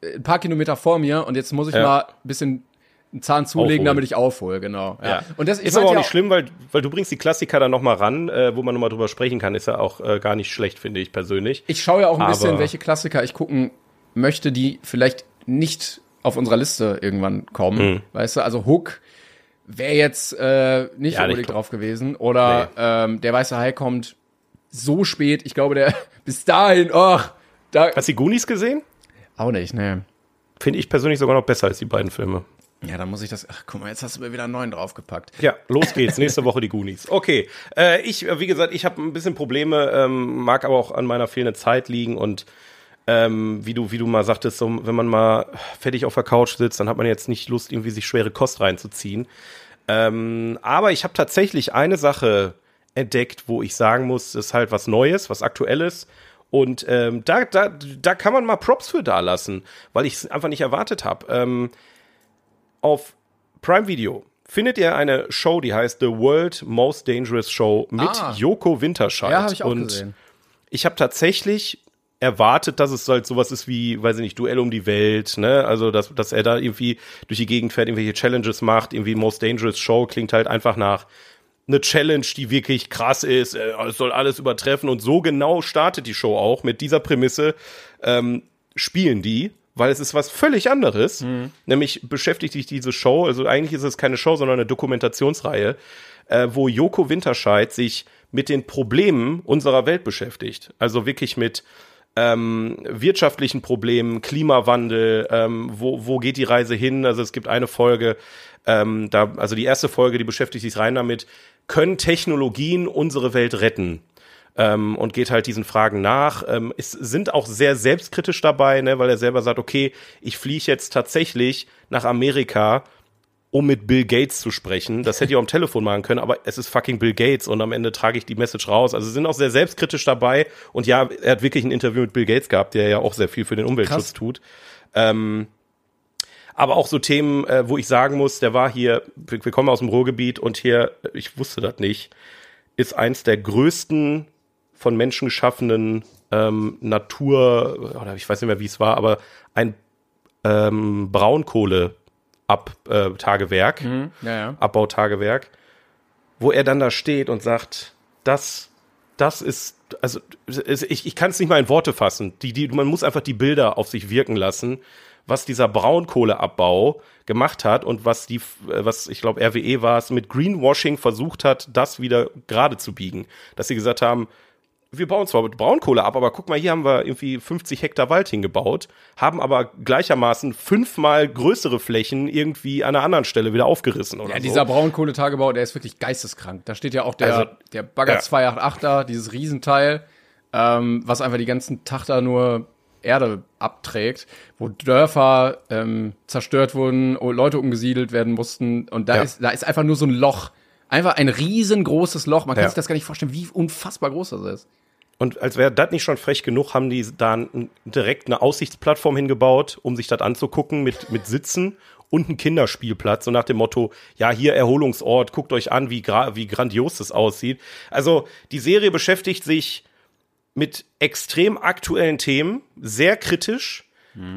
äh, ein paar Kilometer vor mir und jetzt muss ich Ja. mal ein bisschen einen Zahn zulegen, Aufholen. damit ich aufhole, genau. Ja. Ja. Und das ist aber auch ja nicht schlimm, weil, weil du bringst die Klassiker dann noch mal ran, äh, wo man noch mal drüber sprechen kann. Ist ja auch äh, gar nicht schlecht, finde ich persönlich. Ich schaue ja auch ein Aber- bisschen, welche Klassiker ich gucken möchte, die vielleicht nicht auf unserer Liste irgendwann kommen. Weißt du, also Hook wäre jetzt äh, nicht Ja, unbedingt nicht drauf gewesen. Oder ähm, der Weiße Hai kommt so spät. Ich glaube, der bis dahin, ach, da Hast du die Goonies gesehen? auch nicht, ne. Finde ich persönlich sogar noch besser als die beiden Filme. Ja, dann muss ich das. Ach, guck mal, jetzt hast du mir wieder einen neuen draufgepackt. Ja, los geht's. Nächste Woche die Goonies. Okay, äh, ich, wie gesagt, ich habe ein bisschen Probleme, ähm, mag aber auch an meiner fehlenden Zeit liegen und ähm, wie du, wie du mal sagtest, so, wenn man mal fertig auf der Couch sitzt, dann hat man jetzt nicht Lust, irgendwie sich schwere Kost reinzuziehen. Ähm, aber ich habe tatsächlich eine Sache entdeckt, wo ich sagen muss, das ist halt was Neues, was Aktuelles. Und ähm, da, da, da kann man mal Props für da lassen, weil ich es einfach nicht erwartet habe. Auf Prime Video findet ihr eine Show, die heißt The World Most Dangerous Show mit Ah. Joko Winterscheid. Ja, habe ich auch Und gesehen. ich habe tatsächlich erwartet, dass es halt sowas ist wie, weiß ich nicht, Duell um die Welt, ne? Also, dass, dass er da irgendwie durch die Gegend fährt, irgendwelche Challenges macht, irgendwie Most Dangerous Show klingt halt einfach nach eine Challenge, die wirklich krass ist, äh, es soll alles übertreffen und so genau startet die Show auch mit dieser Prämisse, ähm, spielen die, weil es ist was völlig anderes, nämlich beschäftigt sich diese Show, also eigentlich ist es keine Show, sondern eine Dokumentationsreihe, äh, wo Joko Winterscheid sich mit den Problemen unserer Welt beschäftigt. Also wirklich mit ähm, wirtschaftlichen Problemen, Klimawandel, ähm, wo, wo geht die Reise hin? Also es gibt eine Folge, ähm, da, also die erste Folge, die beschäftigt sich rein damit, können Technologien unsere Welt retten? Ähm, und geht halt diesen Fragen nach. Ähm, es sind auch sehr selbstkritisch dabei, ne, weil er selber sagt, okay, ich fliege jetzt tatsächlich nach Amerika, um mit Bill Gates zu sprechen. Das hätte ich auch am Telefon machen können, aber es ist fucking Bill Gates und am Ende trage ich die Message raus. Also sind auch sehr selbstkritisch dabei und ja, er hat wirklich ein Interview mit Bill Gates gehabt, der ja auch sehr viel für den Umweltschutz Krass. tut. Ähm, aber auch so Themen, äh, wo ich sagen muss, der war hier, wir, wir kommen aus dem Ruhrgebiet und hier, ich wusste das nicht, ist eins der größten von Menschen geschaffenen ähm, Natur, oder ich weiß nicht mehr, wie es war, aber ein ähm, Braunkohle-Abtagewerk, Ja, ja. Abbautagewerk, wo er dann da steht und sagt, das das ist, also ich, ich kann es nicht mal in Worte fassen. Die, die, man muss einfach die Bilder auf sich wirken lassen, was dieser Braunkohleabbau gemacht hat und was die, was ich glaube RWE war es, mit Greenwashing versucht hat, das wieder gerade zu biegen. Dass sie gesagt haben, wir bauen zwar mit Braunkohle ab, aber guck mal, hier haben wir irgendwie 50 Hektar Wald hingebaut, haben aber gleichermaßen fünfmal größere Flächen irgendwie an einer anderen Stelle wieder aufgerissen oder Ja, so. dieser Braunkohletagebau, der ist wirklich geisteskrank. Da steht ja auch der, Also, der Bagger ja. 288 da, dieses Riesenteil, ähm, was einfach die ganzen Tag da nur Erde abträgt, wo Dörfer ähm, zerstört wurden, Leute umgesiedelt werden mussten und da Ja. ist da ist einfach nur so ein Loch. Einfach ein riesengroßes Loch. Man kann Ja. sich das gar nicht vorstellen, wie unfassbar groß das ist. Und als wäre das nicht schon frech genug, haben die da direkt eine Aussichtsplattform hingebaut, um sich das anzugucken mit, mit Sitzen und einen Kinderspielplatz. So nach dem Motto, ja, hier Erholungsort, guckt euch an, wie, gra wie grandios das aussieht. Also die Serie beschäftigt sich mit extrem aktuellen Themen, sehr kritisch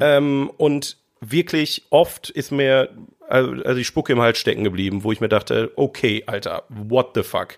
ähm, und wirklich oft ist mir also also die Spucke im Hals stecken geblieben, wo ich mir dachte, okay, Alter, what the fuck.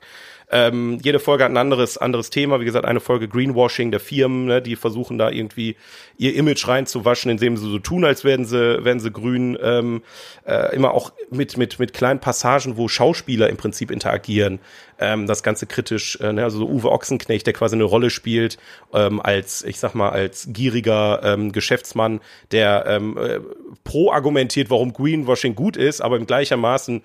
Ähm, jede Folge hat ein anderes, anderes Thema. Wie gesagt, eine Folge Greenwashing der Firmen, ne, die versuchen da irgendwie ihr Image reinzuwaschen, indem sie so tun, als wären sie, wären sie grün. Ähm, äh, immer auch mit, mit, mit kleinen Passagen, wo Schauspieler im Prinzip interagieren. Ähm, das Ganze kritisch, äh, ne, also so Uwe Ochsenknecht, der quasi eine Rolle spielt, ähm, als, ich sag mal, als gieriger ähm, Geschäftsmann, der ähm, äh, pro argumentiert, warum Greenwashing gut ist, aber im gleichermaßen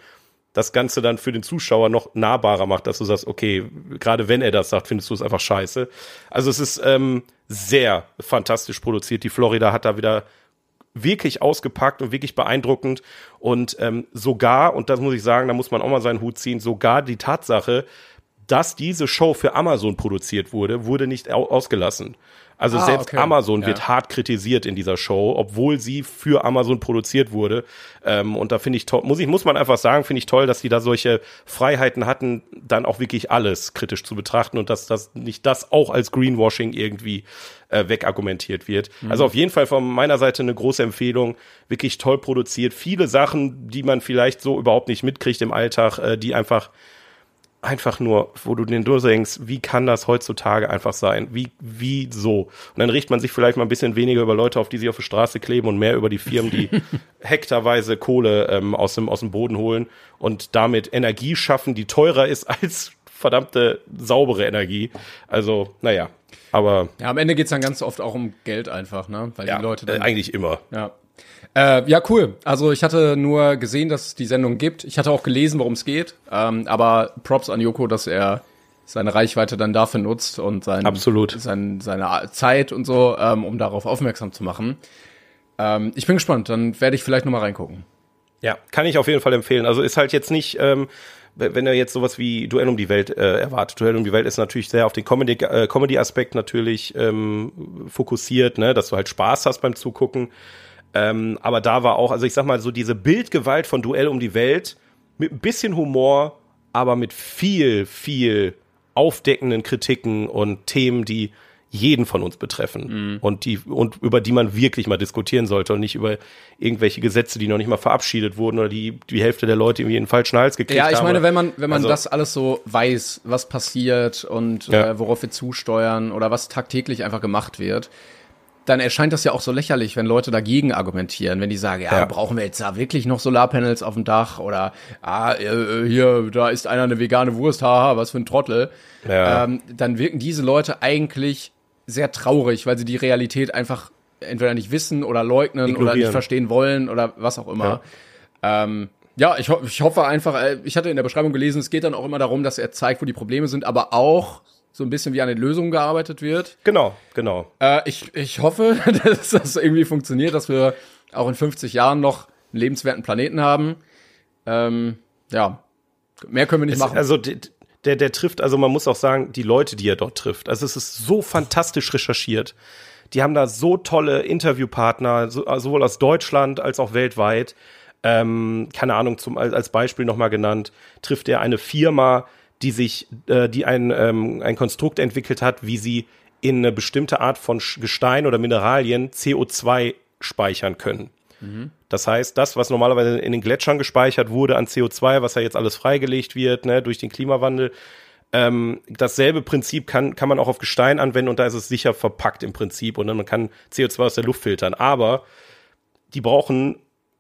das Ganze dann für den Zuschauer noch nahbarer macht, dass du sagst, okay, gerade wenn er das sagt, findest du es einfach scheiße. Also es ist ähm, sehr fantastisch produziert. Die Florida hat da wieder wirklich ausgepackt und wirklich beeindruckend. Und ähm, sogar, und das muss ich sagen, da muss man auch mal seinen Hut ziehen, sogar die Tatsache, dass diese Show für Amazon produziert wurde, wurde nicht au ausgelassen. Also Ah, selbst okay. Amazon Ja. wird hart kritisiert in dieser Show, obwohl sie für Amazon produziert wurde. Ähm, und da finde ich toll, muss ich, muss man einfach sagen, finde ich toll, dass die da solche Freiheiten hatten, dann auch wirklich alles kritisch zu betrachten und dass das nicht das auch als Greenwashing irgendwie äh, wegargumentiert wird. Also auf jeden Fall von meiner Seite eine große Empfehlung, wirklich toll produziert, viele Sachen, die man vielleicht so überhaupt nicht mitkriegt im Alltag, äh, die einfach einfach nur, wo du den durchdenkst, wie kann das heutzutage einfach sein? Wie, wie so? Und dann riecht man sich vielleicht mal ein bisschen weniger über Leute auf, die sich auf die Straße kleben und mehr über die Firmen, die hektarweise Kohle ähm, aus, dem, aus dem Boden holen und damit Energie schaffen, die teurer ist als verdammte saubere Energie. Also, naja, aber Ja, am Ende geht's dann ganz oft auch um Geld einfach, ne? Weil ja, die Leute äh, dann eigentlich immer. Ja. Äh, ja, cool. Also ich hatte nur gesehen, dass es die Sendung gibt. Ich hatte auch gelesen, worum es geht. Ähm, aber Props an Joko, dass er seine Reichweite dann dafür nutzt und sein, Absolut. Sein, seine Zeit und so, ähm, um darauf aufmerksam zu machen. Ähm, ich bin gespannt. Dann werde ich vielleicht noch mal reingucken. Ja, kann ich auf jeden Fall empfehlen. Also ist halt jetzt nicht, ähm, wenn er jetzt sowas wie Duell um die Welt äh, erwartet. Duell um die Welt ist natürlich sehr auf den Comedy, äh, Comedy-Aspekt natürlich ähm, fokussiert, ne, dass du halt Spaß hast beim Zugucken. Ähm, aber da war auch, also ich sag mal, so diese Bildgewalt von Duell um die Welt mit ein bisschen Humor, aber mit viel, viel aufdeckenden Kritiken und Themen, die jeden von uns betreffen und die und über die man wirklich mal diskutieren sollte und nicht über irgendwelche Gesetze, die noch nicht mal verabschiedet wurden oder die die Hälfte der Leute irgendwie einen falschen Hals gekriegt Ja, haben. ich meine, wenn man, wenn man Also- das alles so weiß, was passiert und Ja. äh, worauf wir zusteuern oder was tagtäglich einfach gemacht wird, dann erscheint das ja auch so lächerlich, wenn Leute dagegen argumentieren, wenn die sagen, ja, Ja. brauchen wir jetzt da wirklich noch Solarpanels auf dem Dach oder ah, äh, hier, da ist einer eine vegane Wurst, haha, was für ein Trottel. Ja. Ähm, dann wirken diese Leute eigentlich sehr traurig, weil sie die Realität einfach entweder nicht wissen oder leugnen oder Ignorieren. nicht verstehen wollen oder was auch immer. Ähm, ja, ich, ho ich hoffe einfach, äh, ich hatte in der Beschreibung gelesen, es geht dann auch immer darum, dass er zeigt, wo die Probleme sind, aber auch so ein bisschen wie an den Lösungen gearbeitet wird. genau, genau. Äh, ich, ich hoffe, dass das irgendwie funktioniert, dass wir auch in 50 Jahren noch einen lebenswerten Planeten haben. Ähm, ja, mehr können wir nicht Es, machen. also der, der trifft, also man muss auch sagen, die Leute, die er dort trifft. Also es ist so fantastisch recherchiert. Die haben da so tolle Interviewpartner, so, sowohl aus Deutschland als auch weltweit. Ähm, keine Ahnung, zum, als als Beispiel nochmal genannt, trifft er eine Firma, die sich, äh, die ein, ähm, ein Konstrukt entwickelt hat, wie sie in eine bestimmte Art von Gestein oder Mineralien CO2 speichern können. Das heißt, das, was normalerweise in den Gletschern gespeichert wurde an CO2, was ja jetzt alles freigelegt wird, ne, durch den Klimawandel, Ähm, dasselbe Prinzip kann, kann man auch auf Gestein anwenden und da ist es sicher verpackt im Prinzip und dann man kann CO2 aus der Luft filtern. Aber die brauchen,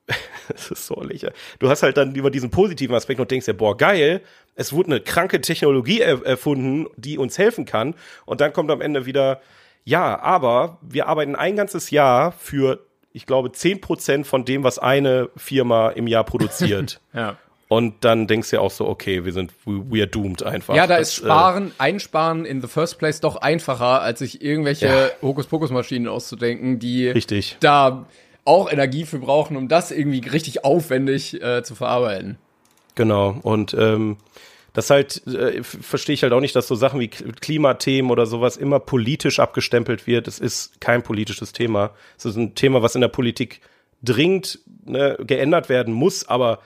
das ist so lächerlich. Du hast halt dann über diesen positiven Aspekt und denkst dir, boah, geil, es wurde eine kranke Technologie er erfunden, die uns helfen kann. Und dann kommt am Ende wieder, ja, aber wir arbeiten ein ganzes Jahr für, ich glaube, zehn Prozent von dem, was eine Firma im Jahr produziert. Ja. Und dann denkst du ja auch so, okay, wir sind, we, are doomed einfach. Ja, da Das, ist Sparen, Einsparen in the first place doch einfacher, als sich irgendwelche Ja. Hokuspokus-Maschinen auszudenken, die Richtig. da auch Energie für brauchen, um das irgendwie richtig aufwendig äh, zu verarbeiten. Genau. Und ähm, das halt, äh, verstehe ich halt auch nicht, dass so Sachen wie Klimathemen oder sowas immer politisch abgestempelt wird. Es ist kein politisches Thema. Es ist ein Thema, was in der Politik dringend ne, geändert werden muss, aber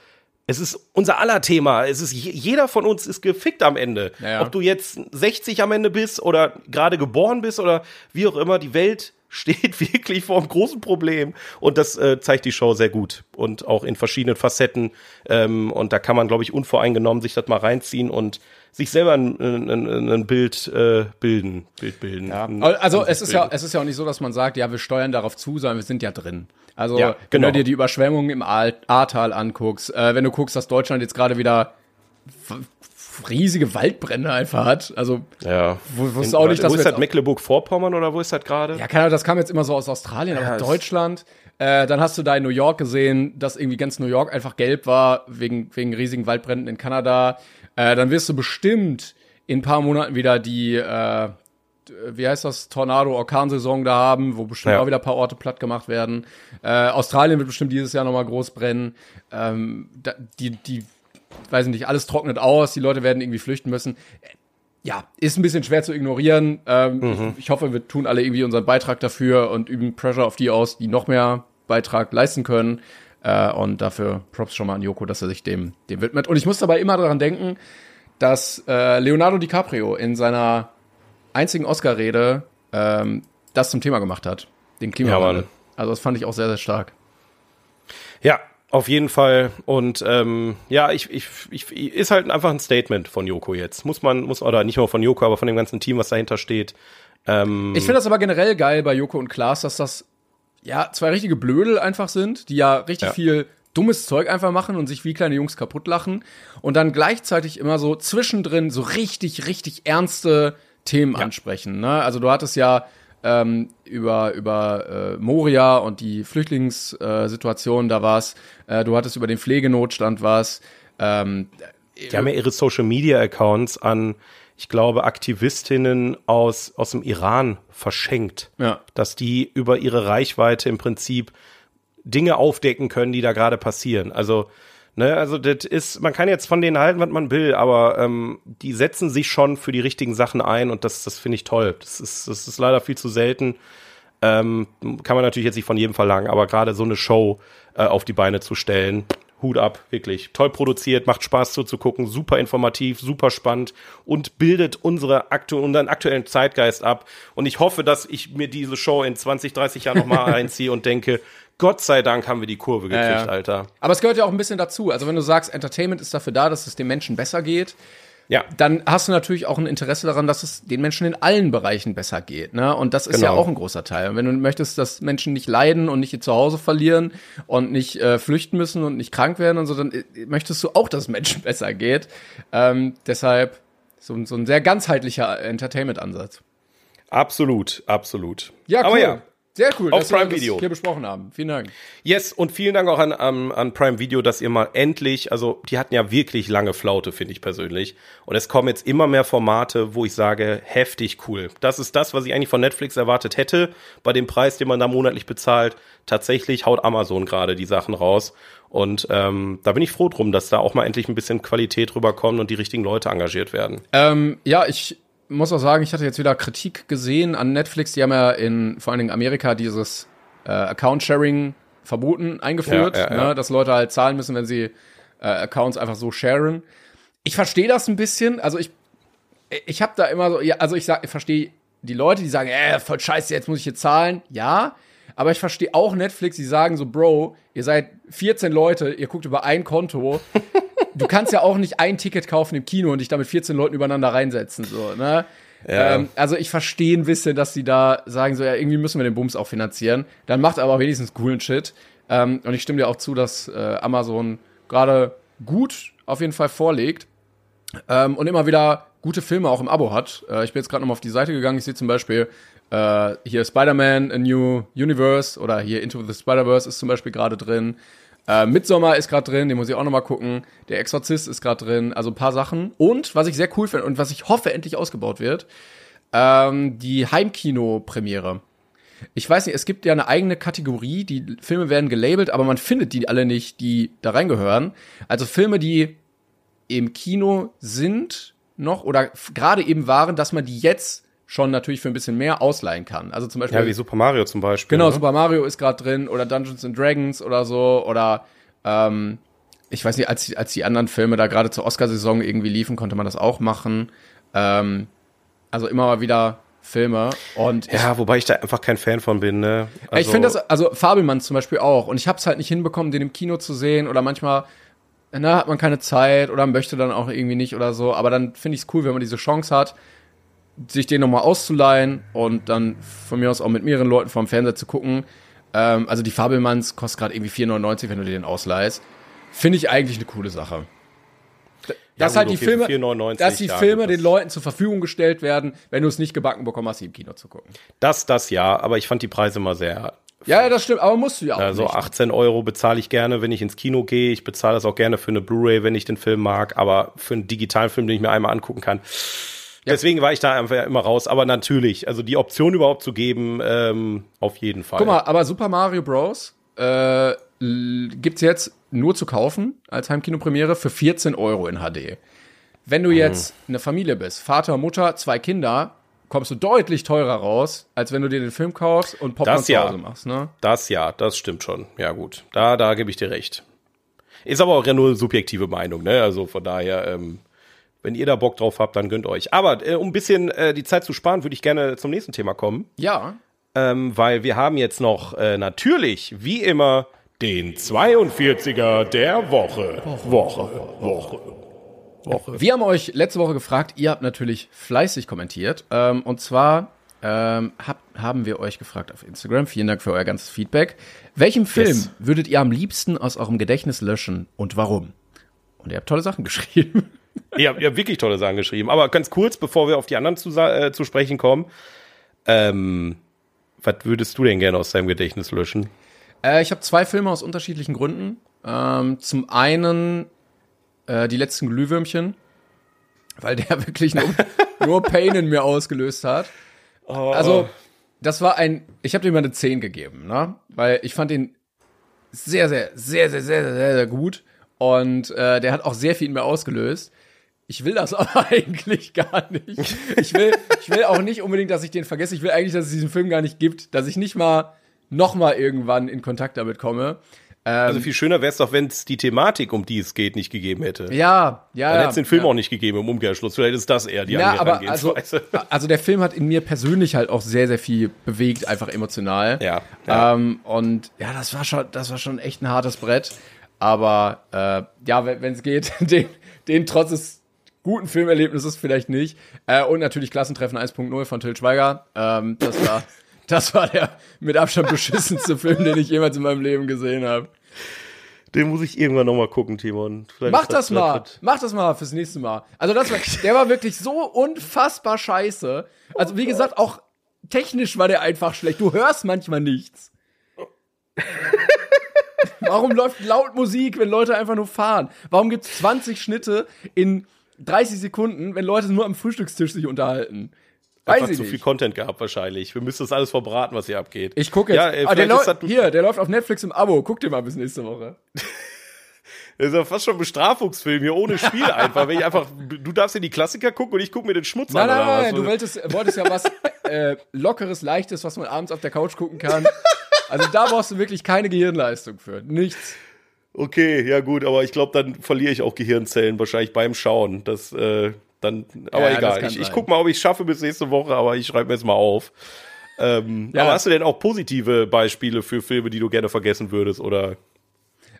es ist unser aller Thema. Es ist je, jeder von uns ist gefickt am Ende. Ja, ja. Ob du jetzt 60 am Ende bist oder gerade geboren bist oder wie auch immer, die Welt steht wirklich vor einem großen Problem und das äh, zeigt die Show sehr gut und auch in verschiedenen Facetten ähm, und da kann man glaube ich unvoreingenommen sich das mal reinziehen und sich selber ein, ein, ein, Bild äh, bilden, Bild bilden. Ein Also es ist ja, bilden. es ist ja auch nicht so, dass man sagt, ja, wir steuern darauf zu, sondern wir sind ja drin. Also Ja, wenn genau. du dir die Überschwemmungen im Ahrtal anguckst, äh, wenn du guckst, dass Deutschland jetzt gerade wieder riesige Waldbrände einfach hat, also ja. wo- wusste In- auch nicht, dass wo wir ist das Mecklenburg-Vorpommern oder wo ist das gerade? Ja, keine Ahnung, das kam jetzt immer so aus Australien, aber Ja, Deutschland. Äh, dann hast du da in New York gesehen, dass irgendwie ganz New York einfach gelb war, wegen, wegen riesigen Waldbränden in Kanada. Äh, dann wirst du bestimmt in ein paar Monaten wieder die, äh, wie heißt das, Tornado-Orkansaison da haben, wo bestimmt Ja. auch wieder ein paar Orte platt gemacht werden. Äh, Australien wird bestimmt dieses Jahr nochmal groß brennen. Ähm, da, die, die, weiß ich nicht, alles trocknet aus, die Leute werden irgendwie flüchten müssen ja, ist ein bisschen schwer zu ignorieren. Ähm, ich, ich hoffe, wir tun alle irgendwie unseren Beitrag dafür und üben Pressure auf die aus, die noch mehr Beitrag leisten können. Äh, und dafür Props schon mal an Joko, dass er sich dem, dem widmet. Und ich muss dabei immer daran denken, dass äh, Leonardo DiCaprio in seiner einzigen Oscar-Rede ähm, das zum Thema gemacht hat. Den Klimawandel. Mann. also das fand ich auch sehr, sehr stark. Ja, auf jeden Fall. Und ähm, ja, ich, ich, ich, ist halt einfach ein Statement von Joko jetzt. Muss man, muss, oder nicht nur von Joko, aber von dem ganzen Team, was dahinter steht. Ähm, Ich finde das aber generell geil bei Joko und Klaas, dass das ja zwei richtige Blödel einfach sind, die ja richtig Ja. viel dummes Zeug einfach machen und sich wie kleine Jungs kaputt lachen und dann gleichzeitig immer so zwischendrin so richtig, richtig ernste Themen ansprechen. Ne? Also du hattest ja ähm, über, über äh, Moria und die Flüchtlingssituation, Situation, da war's. Äh, du hattest über den Pflegenotstand was. Ähm, Die haben ja ihre Social Media Accounts an, ich glaube, Aktivistinnen aus, aus dem Iran verschenkt. Ja. Dass die über ihre Reichweite im Prinzip Dinge aufdecken können, die da gerade passieren. Also, ne, also das ist, man kann jetzt von denen halten, was man will, aber ähm, die setzen sich schon für die richtigen Sachen ein und das, das finde ich toll. Das ist, das ist leider viel zu selten. Ähm, kann man natürlich jetzt nicht von jedem verlangen, aber gerade so eine Show äh, auf die Beine zu stellen, Hut ab, wirklich. Toll produziert, macht Spaß zuzugucken, super informativ, super spannend und bildet unsere aktu unseren aktuellen Zeitgeist ab. Und ich hoffe, dass ich mir diese Show in 20, 30 Jahren nochmal reinziehe und denke, Gott sei Dank haben wir die Kurve gekriegt, ja. Alter. aber es gehört ja auch ein bisschen dazu. Also wenn du sagst, Entertainment ist dafür da, dass es den Menschen besser geht, Ja, dann hast du natürlich auch ein Interesse daran, dass es den Menschen in allen Bereichen besser geht. Ne? Und das ist ja Genau. auch ein großer Teil. Und wenn du möchtest, dass Menschen nicht leiden und nicht ihr Zuhause verlieren und nicht äh, flüchten müssen und nicht krank werden und so, dann äh, möchtest du auch, dass Menschen besser geht. Ähm, deshalb so, so ein sehr ganzheitlicher Entertainment-Ansatz. absolut, absolut. Ja, cool. Aber ja, Sehr cool, Auf dass wir Prime das Video. hier besprochen haben. Vielen Dank. Yes, und vielen Dank auch an, an, an Prime Video, dass ihr mal endlich, also die hatten ja wirklich lange Flaute, finde ich persönlich. Und es kommen jetzt immer mehr Formate, wo ich sage, heftig cool. Das ist das, was ich eigentlich von Netflix erwartet hätte, bei dem Preis, den man da monatlich bezahlt. Tatsächlich haut Amazon gerade die Sachen raus. Und ähm, da bin ich froh drum, dass da auch mal endlich ein bisschen Qualität rüberkommt und die richtigen Leute engagiert werden. Ähm, ja, ich muss auch sagen, ich hatte jetzt wieder Kritik gesehen an Netflix. Die haben ja in vor allen Dingen Amerika dieses äh, Account-Sharing verboten eingeführt, Ja, ja, ja. Ne, dass Leute halt zahlen müssen, wenn sie äh, Accounts einfach so sharen. Ich verstehe das ein bisschen. Also ich, ich habe da immer so, also ich sag, ich verstehe die Leute, die sagen, äh, voll scheiße, jetzt muss ich hier zahlen. Ja, aber ich verstehe auch Netflix, die sagen so, Bro, ihr seid 14 Leute, ihr guckt über ein Konto. du kannst ja auch nicht ein Ticket kaufen im Kino und dich damit 14 Leuten übereinander reinsetzen, so, ne? Ja. Ähm, also ich verstehe ein bisschen, dass die da sagen, so ja, irgendwie müssen wir den Bums auch finanzieren. Dann macht aber wenigstens coolen Shit. Ähm, und ich stimme dir auch zu, dass äh, Amazon gerade gut auf jeden Fall vorlegt ähm, und immer wieder gute Filme auch im Abo hat. Äh, ich bin jetzt gerade nochmal auf die Seite gegangen. Ich sehe zum Beispiel äh, hier Spider-Man A New Universe oder hier Into the Spider-Verse ist zum Beispiel gerade drin. Äh, Midsommar ist gerade drin, den muss ich auch nochmal gucken. Der Exorzist ist gerade drin, also ein paar Sachen. Und was ich sehr cool finde und was ich hoffe endlich ausgebaut wird, ähm, die Heimkino-Premiere. Ich weiß nicht, es gibt ja eine eigene Kategorie, die Filme werden gelabelt, aber man findet die alle nicht, die da reingehören. Also Filme, die im Kino sind noch oder gerade eben waren, dass man die jetzt schon natürlich für ein bisschen mehr ausleihen kann. Also zum Beispiel Ja, wie Super Mario zum Beispiel. Genau, ne? Super Mario ist gerade drin oder Dungeons and Dragons oder so oder ähm, ich weiß nicht, als, die- als die anderen Filme da gerade zur Oscarsaison irgendwie liefen, konnte man das auch machen. Ähm, also immer mal wieder Filme und Ja, wobei ich da einfach kein Fan von bin, ne? ich finde das, also Fabelmann zum Beispiel auch und ich habe es halt nicht hinbekommen, den im Kino zu sehen oder manchmal na, hat man keine Zeit oder möchte dann auch irgendwie nicht oder so, aber dann finde ich es cool, wenn man diese Chance hat, sich den nochmal auszuleihen und dann von mir aus auch mit mehreren Leuten vorm Fernseher zu gucken. Ähm, also die Fabelmanns kostet gerade irgendwie 4,99, wenn du dir den ausleihst. Finde ich eigentlich eine coole Sache. Dass gut, halt die okay, Filme, für 4,99, dass die ja, Filme gut, den das- Leuten zur Verfügung gestellt werden, wenn du es nicht gebacken bekommen hast, sie im Kino zu gucken. Das, das ja, aber ich fand die Preise mal sehr. Ja, ja, das stimmt, aber musst du ja auch Also nicht. 18 Euro bezahle ich gerne, wenn ich ins Kino gehe. Ich bezahle das auch gerne für eine Blu-ray, wenn ich den Film mag, aber für einen digitalen Film, den ich mir einmal angucken kann. Deswegen war ich da einfach immer raus. Aber natürlich, also die Option überhaupt zu geben, ähm, auf jeden Fall. Guck mal, aber Super Mario Bros. Äh, gibt's jetzt nur zu kaufen als Heimkinopremiere für 14 Euro in HD. Wenn du Mhm. jetzt eine Familie bist, Vater, Mutter, zwei Kinder, kommst du deutlich teurer raus, als wenn du dir den Film kaufst und Popcorn Das zu ja. Hause machst. Ne? Das ja, das stimmt schon. Ja, gut. Da, da gebe ich dir recht. Ist aber auch ja nur subjektive Meinung, ne? Also von daher, ähm, wenn ihr da Bock drauf habt, dann gönnt euch. Aber äh, um ein bisschen äh, die Zeit zu sparen, würde ich gerne zum nächsten Thema kommen. Ja. Ähm, weil wir haben jetzt noch äh, natürlich, wie immer, den 42er der Woche. Woche, Woche, Woche. Wir haben euch letzte Woche gefragt, ihr habt natürlich fleißig kommentiert. Ähm, und zwar ähm, hab, haben wir euch gefragt auf Instagram. Vielen Dank für euer ganzes Feedback. Welchen Film Yes. würdet ihr am liebsten aus eurem Gedächtnis löschen und warum? Und ihr habt tolle Sachen geschrieben. Ihr habt ja wirklich tolle Sachen geschrieben. Aber ganz kurz, bevor wir auf die anderen zu, äh, zu sprechen kommen, ähm, was würdest du denn gerne aus deinem Gedächtnis löschen? Äh, ich habe zwei Filme aus unterschiedlichen Gründen. Ähm, zum einen äh, die letzten Glühwürmchen, weil der wirklich nur, nur Pain in mir ausgelöst hat. Also, das war ein, ich habe dem mal eine 10 gegeben, ne? Weil ich fand den sehr, sehr, sehr, sehr, sehr, sehr, sehr, sehr gut. Und äh, der hat auch sehr viel in mir ausgelöst. Ich will das aber eigentlich gar nicht. Ich will, ich will auch nicht unbedingt, dass ich den vergesse. Ich will eigentlich, dass es diesen Film gar nicht gibt, dass ich nicht mal noch mal irgendwann in Kontakt damit komme. Also viel schöner wäre es doch, wenn es die Thematik, um die es geht, nicht gegeben hätte. Ja, ja. Dann hätte es den Film ja. auch nicht gegeben im Umkehrschluss. Vielleicht ist das eher die Ja, aber also, also der Film hat in mir persönlich halt auch sehr, sehr viel bewegt, einfach emotional. Ja, ja. Ähm, und ja, das war schon, das war schon echt ein hartes Brett. Aber äh, ja, wenn es geht, den, den trotz des guten Filmerlebnisses vielleicht nicht. Äh, und natürlich Klassentreffen 1.0 von Till Schweiger. Ähm, das war, das war der mit Abstand beschissenste Film, den ich jemals in meinem Leben gesehen habe. Den muss ich irgendwann noch mal gucken, Timon. Vielleicht Mach ist das mal. wird- Mach das mal fürs nächste Mal. Also das war, der war wirklich so unfassbar scheiße. Also wie gesagt, auch technisch war der einfach schlecht. Du hörst manchmal nichts. Warum läuft laut Musik, wenn Leute einfach nur fahren? Warum gibt's 20 Schnitte in 30 Sekunden, wenn Leute nur am Frühstückstisch sich unterhalten? Weiß Einfach ich zu nicht. viel Content gehabt wahrscheinlich. Wir müssen das alles verbraten, was hier abgeht. Ich gucke jetzt. Ja, ey, ah, der ist hier, der läuft auf Netflix im Abo. Guck dir mal bis nächste Woche. das ist ja fast schon ein Bestrafungsfilm hier ohne Spiel einfach. Wenn ich einfach, du darfst dir die Klassiker gucken und ich gucke mir den Schmutz Nein, an. nein, was? nein, du wolltest, wolltest ja was äh, Lockeres, Leichtes, was man abends auf der Couch gucken kann. Also da brauchst du wirklich keine Gehirnleistung für. Nichts. Okay, ja gut, aber ich glaube, dann verliere ich auch Gehirnzellen wahrscheinlich beim Schauen. Das, äh, dann, aber Ja, egal. Ich, ich guck mal, ob ich es schaffe bis nächste Woche, aber ich schreibe mir jetzt mal auf. Ähm, Ja. Aber hast du denn auch positive Beispiele für Filme, die du gerne vergessen würdest? Oder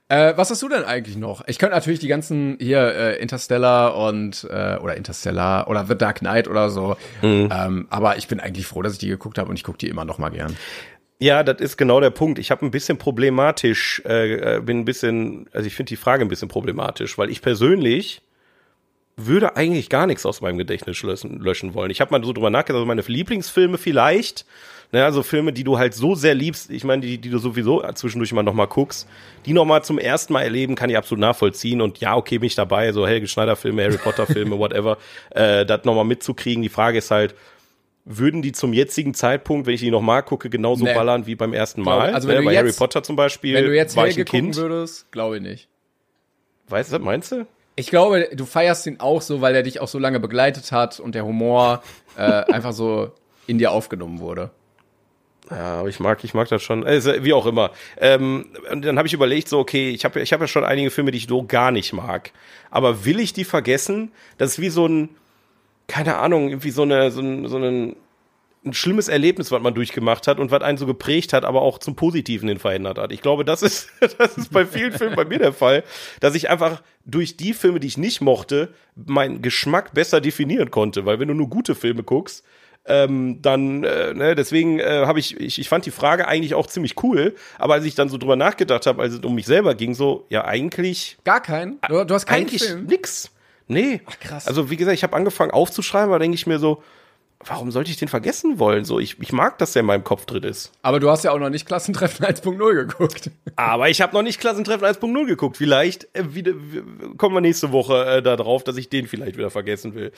Äh, was hast du denn eigentlich noch? Ich könnte natürlich die ganzen hier äh, Interstellar und äh, oder Interstellar oder The Dark Knight oder so. Mhm. Ähm, aber ich bin eigentlich froh, dass ich die geguckt habe und ich gucke die immer noch mal gern. Ja, das ist genau der Punkt. Ich habe ein bisschen problematisch, äh, äh, bin ein bisschen, also ich finde die Frage ein bisschen problematisch, weil ich persönlich würde eigentlich gar nichts aus meinem Gedächtnis löschen, löschen wollen. Ich habe mal so drüber nachgedacht, also meine Lieblingsfilme vielleicht, ne, also Filme, die du halt so sehr liebst, ich meine, die, die du sowieso zwischendurch mal nochmal guckst, die nochmal zum ersten Mal erleben, kann ich absolut nachvollziehen und ja, okay, bin ich dabei, so Helge Schneider Filme, Harry Potter Filme, whatever, äh, das nochmal mitzukriegen. Die Frage ist halt, würden die zum jetzigen Zeitpunkt, wenn ich die nochmal gucke, genauso Nee. ballern wie beim ersten Mal? Also wenn ne, du bei jetzt- Harry Potter zum Beispiel, Wenn du jetzt war ich ein Kind. gucken würdest, glaube ich nicht. Weißt du, meinst du? Ich glaube, du feierst ihn auch so, weil er dich auch so lange begleitet hat und der Humor äh, einfach so in dir aufgenommen wurde. Ja, aber ich mag, ich mag das schon. Also, wie auch immer. Ähm, und dann habe ich überlegt, so, okay, ich habe ich hab ja schon einige Filme, die ich so gar nicht mag. Aber will ich die vergessen? Das ist wie so ein, keine Ahnung, irgendwie so eine, so ein, so ein, ein schlimmes Erlebnis, was man durchgemacht hat und was einen so geprägt hat, aber auch zum Positiven hin verändert hat. Ich glaube, das ist, das ist bei vielen Filmen bei mir der Fall, dass ich einfach durch die Filme, die ich nicht mochte, meinen Geschmack besser definieren konnte. Weil wenn du nur gute Filme guckst, ähm, dann, äh, ne, deswegen äh, habe ich, ich, ich fand die Frage eigentlich auch ziemlich cool, aber als ich dann so drüber nachgedacht habe, als es um mich selber ging, so, ja, eigentlich, Gar keinen? Du, du hast keinen eigentlich Film? nix. Nee. Ach, krass. Also, wie gesagt, ich habe angefangen aufzuschreiben, aber denke ich mir so, warum sollte ich den vergessen wollen? So, ich, ich mag, dass der in meinem Kopf drin ist. Aber du hast ja auch noch nicht Klassentreffen 1.0 geguckt. Aber ich habe noch nicht Klassentreffen 1.0 geguckt. Vielleicht äh, wieder, kommen wir nächste Woche äh, da drauf, dass ich den vielleicht wieder vergessen will.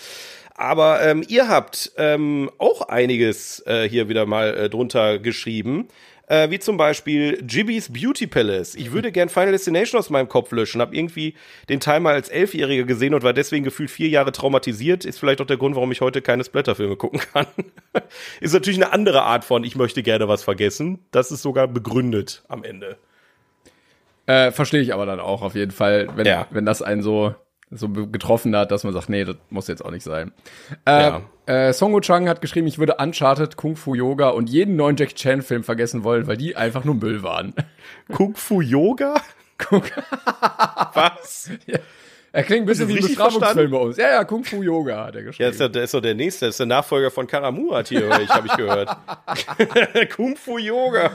Aber ähm, ihr habt ähm, auch einiges äh, hier wieder mal äh, drunter geschrieben. Äh, wie zum Beispiel Jibbys Beauty Palace. Ich würde gern Final Destination aus meinem Kopf löschen. Hab irgendwie den Teil mal als Elfjähriger gesehen und war deswegen gefühlt vier Jahre traumatisiert. Ist vielleicht auch der Grund, warum ich heute keine Splatterfilme gucken kann. ist natürlich eine andere Art von, ich möchte gerne was vergessen. Das ist sogar begründet am Ende. Äh, Verstehe ich aber dann auch auf jeden Fall, wenn, Ja. wenn das einen so, so getroffen hat, dass man sagt, nee, das muss jetzt auch nicht sein. Äh, Ja. äh, Songo Chang hat geschrieben, ich würde Uncharted, Kung Fu Yoga und jeden neuen Jackie Chan Film vergessen wollen, weil die einfach nur Müll waren. Kung Fu Yoga? Was? Er klingt ein bisschen wie ein Bestrafungsfilm bei uns. Ja, ja, Kung Fu Yoga hat er Ja, geschrieben. ist ja, der ist doch der nächste, das ist der Nachfolger von Karamurat hier, ich, habe ich gehört. Kung Fu Yoga.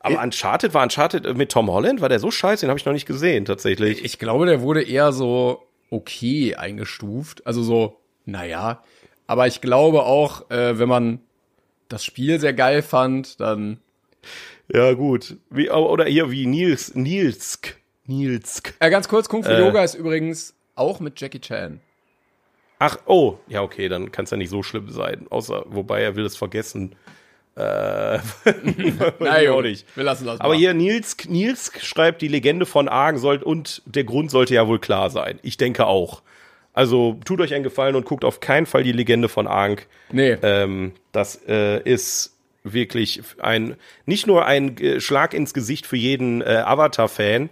Aber Uncharted war Uncharted mit Tom Holland, war der so scheiße, den habe ich noch nicht gesehen, tatsächlich. ich glaube, der wurde eher so okay eingestuft. Also so, naja. Aber ich glaube auch, äh, wenn man das Spiel sehr geil fand, dann. Ja, gut. Wie, oder hier wie Nils, Nilsk. Nilsk. Äh, ganz kurz, Kung Fu Äh. Yoga ist übrigens auch mit Jackie Chan. Ach, oh, ja, okay, dann kann es ja nicht so schlimm sein. Außer, wobei er will es vergessen. Äh, ich auch nicht. Wir lassen das Aber mal. hier Nils, Nils schreibt, die Legende von Argen soll und der Grund sollte ja wohl klar sein. Ich denke auch. Also tut euch einen Gefallen und guckt auf keinen Fall die Legende von Arng. Nee. Ähm, das äh, ist wirklich ein nicht nur ein äh, Schlag ins Gesicht für jeden äh, Avatar-Fan,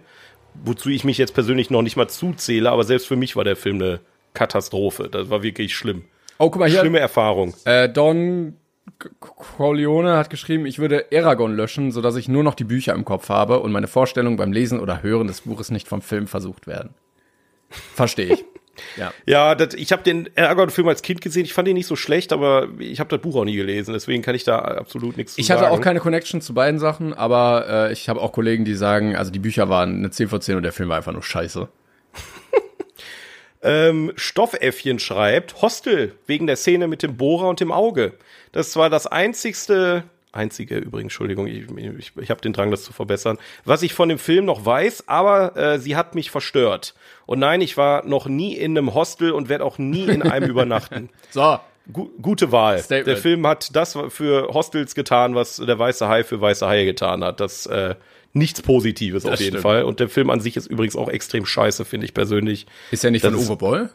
wozu ich mich jetzt persönlich noch nicht mal zuzähle, aber selbst für mich war der Film eine Katastrophe. Das war wirklich schlimm. oh, guck mal hier. Schlimme Erfahrung. Äh, Don Corleone hat geschrieben, ich würde Aragon löschen, sodass ich nur noch die Bücher im Kopf habe und meine Vorstellungen beim Lesen oder Hören des Buches nicht vom Film versucht werden. Verstehe ich. ja. Ja, das, ich habe den Aragorn-Film als Kind gesehen. Ich fand ihn nicht so schlecht, aber ich habe das Buch auch nie gelesen. Deswegen kann ich da absolut nichts zu Ich sagen. hatte auch keine Connection zu beiden Sachen, aber äh, ich habe auch Kollegen, die sagen, also die Bücher waren eine 10 von 10 und der Film war einfach nur scheiße. Ähm, Stoffäffchen schreibt, Hostel, wegen der Szene mit dem Bohrer und dem Auge. Das war das einzigste, einzige übrigens, Entschuldigung, ich, ich, ich habe den Drang, das zu verbessern, was ich von dem Film noch weiß, aber äh, sie hat mich verstört. Und nein, ich war noch nie in einem Hostel und werde auch nie in einem übernachten. So, Gu gute Wahl. Statement. Der Film hat das für Hostels getan, was der Weiße Hai für Weiße Haie getan hat. Das äh, nichts Positives auf jeden stimmt. Fall. Und der Film an sich ist übrigens auch extrem scheiße, finde ich persönlich. ist ja nicht Das von Uwe Boll?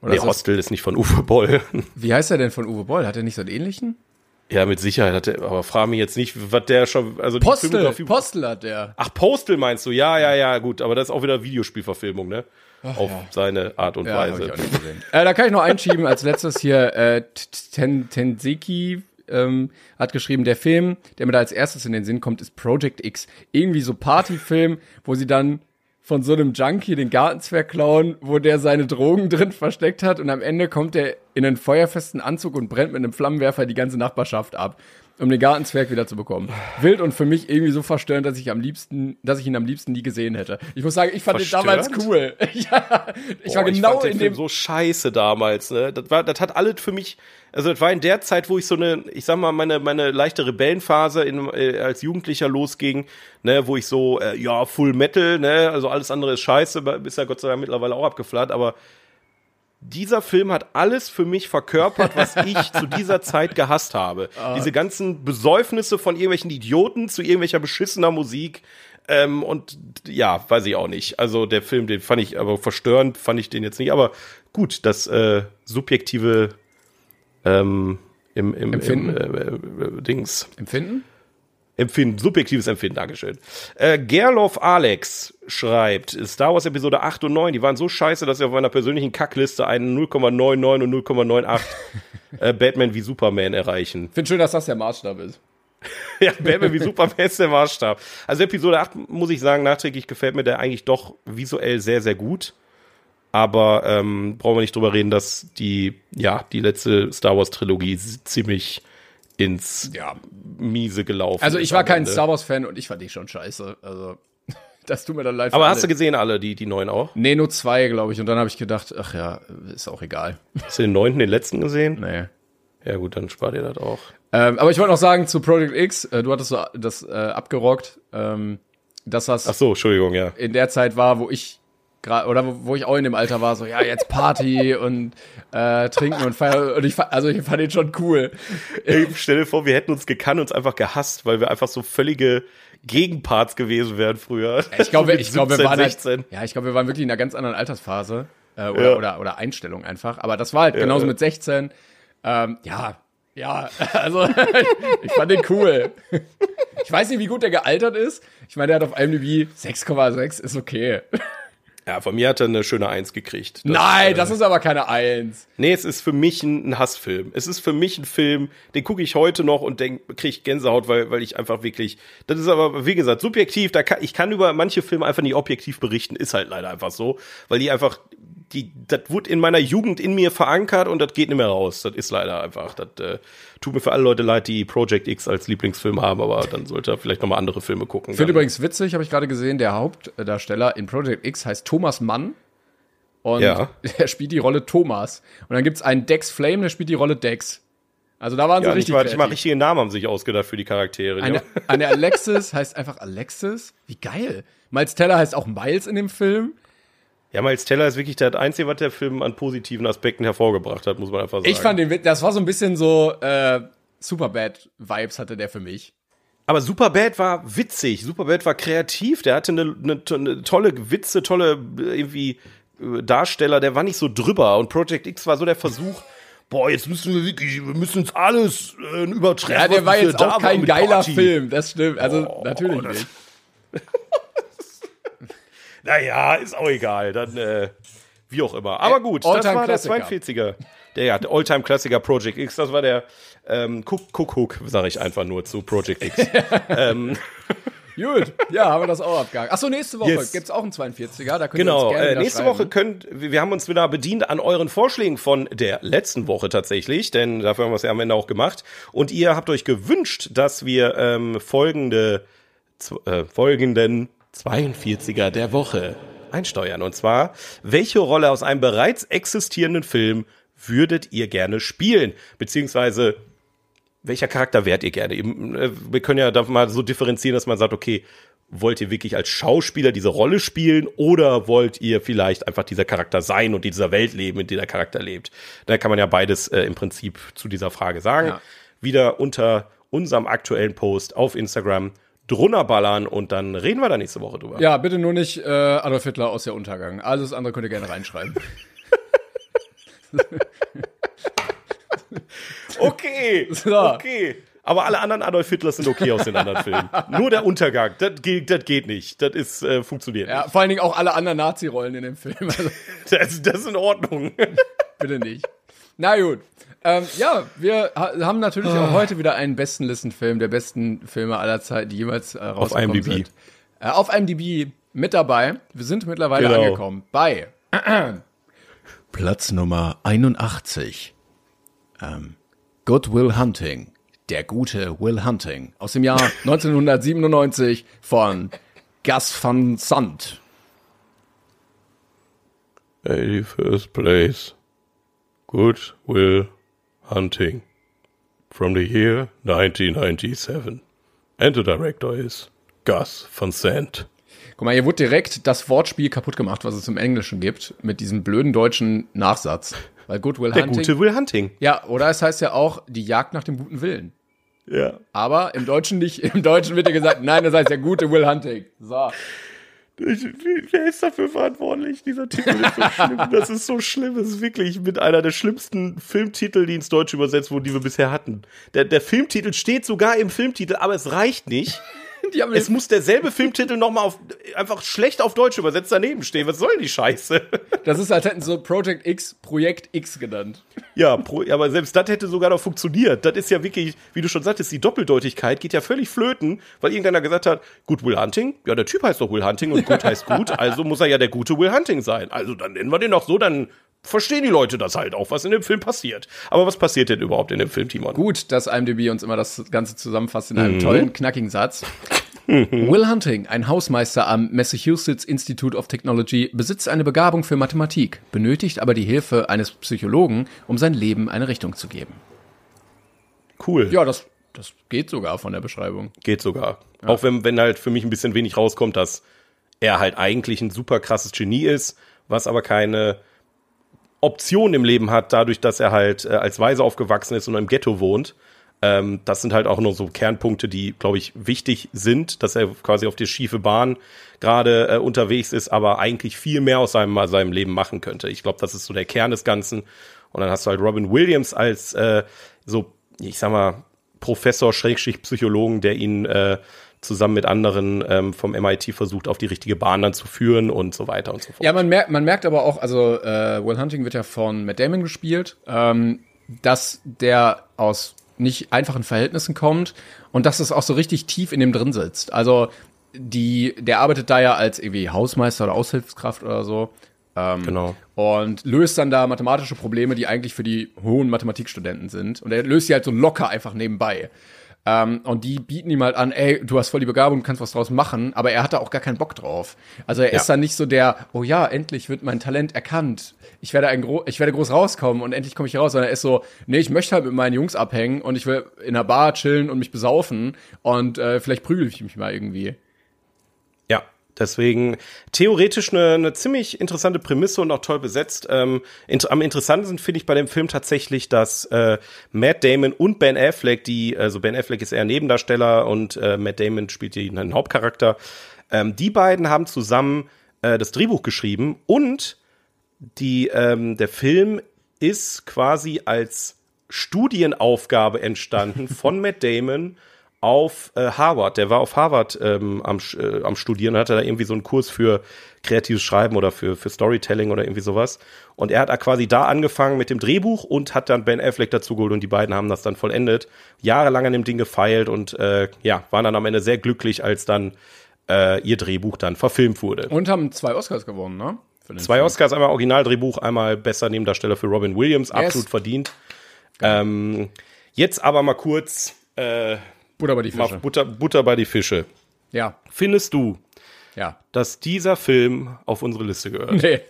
Oder das, Hostel ist nicht von Uwe Boll. wie heißt er denn von Uwe Boll? Hat er nicht so einen ähnlichen? ja, mit Sicherheit hat er, aber frag mich jetzt nicht, was der schon, also Postel, Postel hat der. Ach, Postel meinst du? Ja, ja, ja, gut, aber das ist auch wieder Videospielverfilmung, ne? Auf seine Art und Ja, Weise. äh, da kann ich noch einschieben, als letztes hier, äh, Ten Tenseki ähm, hat geschrieben, der Film, der mir da als erstes in den Sinn kommt, ist Project X. Irgendwie so Partyfilm, wo sie dann von so einem Junkie den Gartenzwerg klauen, wo der seine Drogen drin versteckt hat und am Ende kommt er in einen feuerfesten Anzug und brennt mit einem Flammenwerfer die ganze Nachbarschaft ab, um den Gartenzwerg wieder zu bekommen. Wild und für mich irgendwie so verstörend, dass ich am liebsten, dass ich ihn am liebsten nie gesehen hätte. Ich muss sagen, ich fand Verstörend? den damals cool. ja, ich war Boah, genau fand den in Film dem so scheiße damals, ne? Das war, das hat alles für mich, also das war in der Zeit, wo ich so eine, ich sag mal, meine, meine leichte Rebellenphase in, äh, als Jugendlicher losging, ne, wo ich so, äh, ja, Full Metal, ne, also alles andere ist scheiße, ist ja Gott sei Dank mittlerweile auch abgeflaut, aber dieser Film hat alles für mich verkörpert, was ich zu dieser Zeit gehasst habe. Diese ganzen Besäufnisse von irgendwelchen Idioten zu irgendwelcher beschissener Musik. Ähm, und ja, weiß ich auch nicht. Also der Film, den fand ich aber verstörend, fand ich den jetzt nicht. Aber gut, das äh, subjektive ähm, im, im, Empfinden? Im, äh, äh, Dings. Empfinden? Empfinden, subjektives Empfinden, Dankeschön. Äh, Gerloff Alex schreibt, Star Wars Episode 8 und 9, die waren so scheiße, dass ich auf meiner persönlichen Kackliste einen 0,99 und 0,98 äh, Batman wie Superman erreichen. Finde schön, dass das der Maßstab ist. ja, Batman wie Superman ist der Maßstab. Also Episode 8, muss ich sagen, nachträglich gefällt mir der eigentlich doch visuell sehr, sehr gut. Aber ähm, brauchen wir nicht drüber reden, dass die, ja, die letzte Star Wars Trilogie ziemlich ins Ja. Miese gelaufen Also ich war kein Ende. Star Wars Fan und ich fand die schon scheiße. Also das tut mir dann leid. Aber hast du gesehen alle, die, die neuen auch? Nee, nur zwei, glaube ich. Und dann habe ich gedacht, ach ja, ist auch egal. Hast du den neunten, den letzten gesehen? Nee. Ja gut, dann spart ihr das auch. Ähm, aber ich wollte noch sagen zu Project X, äh, du hattest so das äh, abgerockt, ähm, dass das Ach so, Entschuldigung, ja. in der Zeit war, wo ich gerade oder wo, wo ich auch in dem Alter war, so ja jetzt Party und äh, trinken und feiern und ich fa- also ich fand den schon cool. Ey, stell dir vor, wir hätten uns gekannt, uns einfach gehasst, weil wir einfach so völlige Gegenparts gewesen wären früher. Ich glaube, ich glaube, wir 17, waren halt, 16. ja, ich glaube, wir waren wirklich in einer ganz anderen Altersphase äh, oder, Ja. oder oder Einstellung einfach. Aber das war halt genauso ja. mit 16. Ähm, ja, ja, also ich fand den cool. Ich weiß nicht, wie gut der gealtert ist. Ich meine, der hat auf IMDb 6,6, ist okay. Ja, von mir hat er eine schöne Eins gekriegt. Das, Nein, äh, das ist aber keine Eins. Nee, es ist für mich ein, ein Hassfilm. Es ist für mich ein Film, den gucke ich heute noch und denk, krieg Gänsehaut, weil, weil ich einfach wirklich. Das ist aber, wie gesagt, subjektiv. Da kann, ich kann über manche Filme einfach nicht objektiv berichten, ist halt leider einfach so, weil die einfach. Die, das wurde in meiner Jugend in mir verankert und das geht nicht mehr raus. Das ist leider einfach. Das äh, tut mir für alle Leute leid, die Project X als Lieblingsfilm haben, aber dann sollte er vielleicht noch mal andere Filme gucken. Ich finde übrigens witzig, habe ich gerade gesehen, der Hauptdarsteller in Project X heißt Thomas Mann. Und Ja. er spielt die Rolle Thomas. Und dann gibt's einen Dex Flame, der spielt die Rolle Dex. Also da waren sie ja, nicht richtig nicht mal richtige Namen haben sich ausgedacht für die Charaktere. Eine, eine Alexis heißt einfach Alexis. Wie geil. Miles Teller heißt auch Miles in dem Film. Ja, Miles Teller ist wirklich das Einzige, was der Film an positiven Aspekten hervorgebracht hat, muss man einfach sagen. Ich fand den, das war so ein bisschen so äh, Superbad-Vibes hatte der für mich. Aber Superbad war witzig, Superbad war kreativ, der hatte eine, eine, eine tolle Witze, tolle äh, irgendwie äh, Darsteller, der war nicht so drüber und Project X war so der Versuch, boah, jetzt müssen wir wirklich, wir müssen uns alles äh, übertreffen. Ja, der war jetzt auch kein geiler Party. Film, das stimmt. Also natürlich das- nicht. Naja, ist auch egal, dann äh, wie auch immer. Aber Äh, gut, das war der Klassiker. 42er. Der, ja, der Alltime-Klassiker Project X, das war der ähm, Cook, Cook, Hook, sage ich einfach nur zu Project X. Gut, ja, haben wir das auch abgehakt. Achso, nächste Woche Yes. gibt's auch einen 42er. Da könnt ihr Genau, uns gerne äh, nächste schreiben. Woche könnt, wir haben uns wieder bedient an euren Vorschlägen von der letzten Woche tatsächlich, denn dafür haben wir es ja am Ende auch gemacht. Und ihr habt euch gewünscht, dass wir ähm, folgende, äh, folgenden 42er der Woche einsteuern. Und zwar, welche Rolle aus einem bereits existierenden Film würdet ihr gerne spielen? Beziehungsweise, welcher Charakter wärt ihr gerne? Äh, Wir können ja da mal so differenzieren, dass man sagt, okay, wollt ihr wirklich als Schauspieler diese Rolle spielen oder wollt ihr vielleicht einfach dieser Charakter sein und in dieser Welt leben, in der der Charakter lebt? Da kann man ja beides äh, im Prinzip zu dieser Frage sagen. Ja. Wieder unter unserem aktuellen Post auf Instagram drunter ballern und dann reden wir da nächste Woche drüber. Ja, bitte nur nicht äh, Adolf Hitler aus der Untergang. Alles andere könnt ihr gerne reinschreiben. Okay, So. okay. Aber alle anderen Adolf Hitlers sind okay aus den anderen Filmen. Nur der Untergang, das geht, das geht nicht. Das ist, äh, funktioniert Ja, vor allen Dingen auch alle anderen Nazi-Rollen in dem Film. Also nicht. Das, das ist in Ordnung. bitte nicht. Na gut. Ähm, ja, wir ha haben natürlich Ah. auch heute wieder einen besten Listenfilm der besten Filme aller Zeiten, die jemals äh, rausgekommen IMDb. sind. Äh, auf IMDb mit dabei. Wir sind mittlerweile Genau. angekommen bei Platz Nummer 81. Ähm, Good Will Hunting. Der gute Will Hunting. Aus dem Jahr 1997 von Gus van Sant. 81st place. Good Will Hunting. From the year 1997. And the director is Gus Van Sant. Guck mal, hier wurde direkt das Wortspiel kaputt gemacht, was es im Englischen gibt, mit diesem blöden deutschen Nachsatz. Weil Good Will Der Hunting. gute Will Hunting. ja, oder es heißt ja auch die Jagd nach dem guten Willen. Ja. Aber im Deutschen nicht. Im Deutschen wird ja gesagt, nein, das heißt der gute Will Hunting. So. Ich, wer ist dafür verantwortlich? Dieser Titel ist so schlimm. Das ist so schlimm. Das ist wirklich mit einer der schlimmsten Filmtitel, die ins Deutsche übersetzt wurden, die wir bisher hatten. Der, der Filmtitel steht sogar im Filmtitel, aber es reicht nicht. Es muss derselbe Filmtitel nochmal auf, einfach schlecht auf Deutsch übersetzt daneben stehen. Was soll denn die Scheiße? das ist, als hätten so Project X, Projekt X genannt. Ja, pro, aber selbst das hätte sogar noch funktioniert. Das ist ja wirklich, wie du schon sagtest, die Doppeldeutigkeit geht ja völlig flöten, weil irgendeiner gesagt hat, gut Will Hunting? Ja, der Typ heißt doch Will Hunting und gut heißt gut, also muss er ja der gute Will Hunting sein. Also dann nennen wir den doch so, dann verstehen die Leute das halt auch, was in dem Film passiert. Aber was passiert denn überhaupt in dem Film, Timon? Gut, dass IMDb uns immer das Ganze zusammenfasst in einem tollen, knackigen Satz. Will Hunting, ein Hausmeister am Massachusetts Institute of Technology, besitzt eine Begabung für Mathematik, benötigt aber die Hilfe eines Psychologen, um sein Leben eine Richtung zu geben. Cool. Ja, das, das geht sogar von der Beschreibung. Geht sogar. Auch wenn, wenn halt für mich ein bisschen wenig rauskommt, dass er halt eigentlich ein super krasses Genie ist, was aber keine Option im Leben hat, dadurch, dass er halt äh, als Weise aufgewachsen ist und im Ghetto wohnt. Ähm, das sind halt auch nur so Kernpunkte, die, glaube ich, wichtig sind, dass er quasi auf die schiefe Bahn gerade äh, unterwegs ist, aber eigentlich viel mehr aus seinem, seinem Leben machen könnte. Ich glaube, das ist so der Kern des Ganzen. Und dann hast du halt Robin Williams als äh, so, ich sag mal, Professor, Schrägstrich Psychologen, der ihn äh, zusammen mit anderen ähm, vom MIT versucht, auf die richtige Bahn dann zu führen und so weiter und so fort. Ja, man merkt, man merkt aber auch, also äh, Will Hunting wird ja von Matt Damon gespielt, ähm, dass der aus nicht einfachen Verhältnissen kommt und dass es auch so richtig tief in dem drin sitzt. Also die, der arbeitet da ja als irgendwie Hausmeister oder Aushilfskraft oder so. Ähm, Genau. Und löst dann da mathematische Probleme, die eigentlich für die hohen Mathematikstudenten sind. Und er löst sie halt so locker einfach nebenbei. Ähm, und die bieten ihm halt an, ey, du hast voll die Begabung, du kannst was draus machen, aber er hat da auch gar keinen Bock drauf. Also er Ja. ist dann nicht so der, oh ja, endlich wird mein Talent erkannt. Ich werde ein gro ich werde groß rauskommen und endlich komme ich raus, sondern er ist so, nee, ich möchte halt mit meinen Jungs abhängen und ich will in einer Bar chillen und mich besaufen und äh, vielleicht prügel ich mich mal irgendwie. Deswegen theoretisch eine, eine ziemlich interessante Prämisse und auch toll besetzt. Ähm, int am interessantesten finde ich bei dem Film tatsächlich, dass äh, Matt Damon und Ben Affleck, die, also Ben Affleck ist eher Nebendarsteller und äh, Matt Damon spielt einen Hauptcharakter, ähm, die beiden haben zusammen äh, das Drehbuch geschrieben und die, ähm, der Film ist quasi als Studienaufgabe entstanden von Matt Damon auf äh, Harvard. Der war auf Harvard ähm, am, äh, am Studieren, hatte da irgendwie so einen Kurs für kreatives Schreiben oder für, für Storytelling oder irgendwie sowas. Und er hat da quasi da angefangen mit dem Drehbuch und hat dann Ben Affleck dazu geholt und die beiden haben das dann vollendet. Jahrelang an dem Ding gefeilt und äh, ja, waren dann am Ende sehr glücklich, als dann äh, ihr Drehbuch dann verfilmt wurde. Und haben zwei Oscars gewonnen, ne? Zwei Film. Oscars, einmal Originaldrehbuch, einmal bester Nebendarsteller für Robin Williams, absolut verdient. Ähm, jetzt aber mal kurz äh, Butter bei die mal Fische. Butter, Butter bei die Fische. Ja, Findest du, ja. dass dieser Film auf unsere Liste gehört? Nee.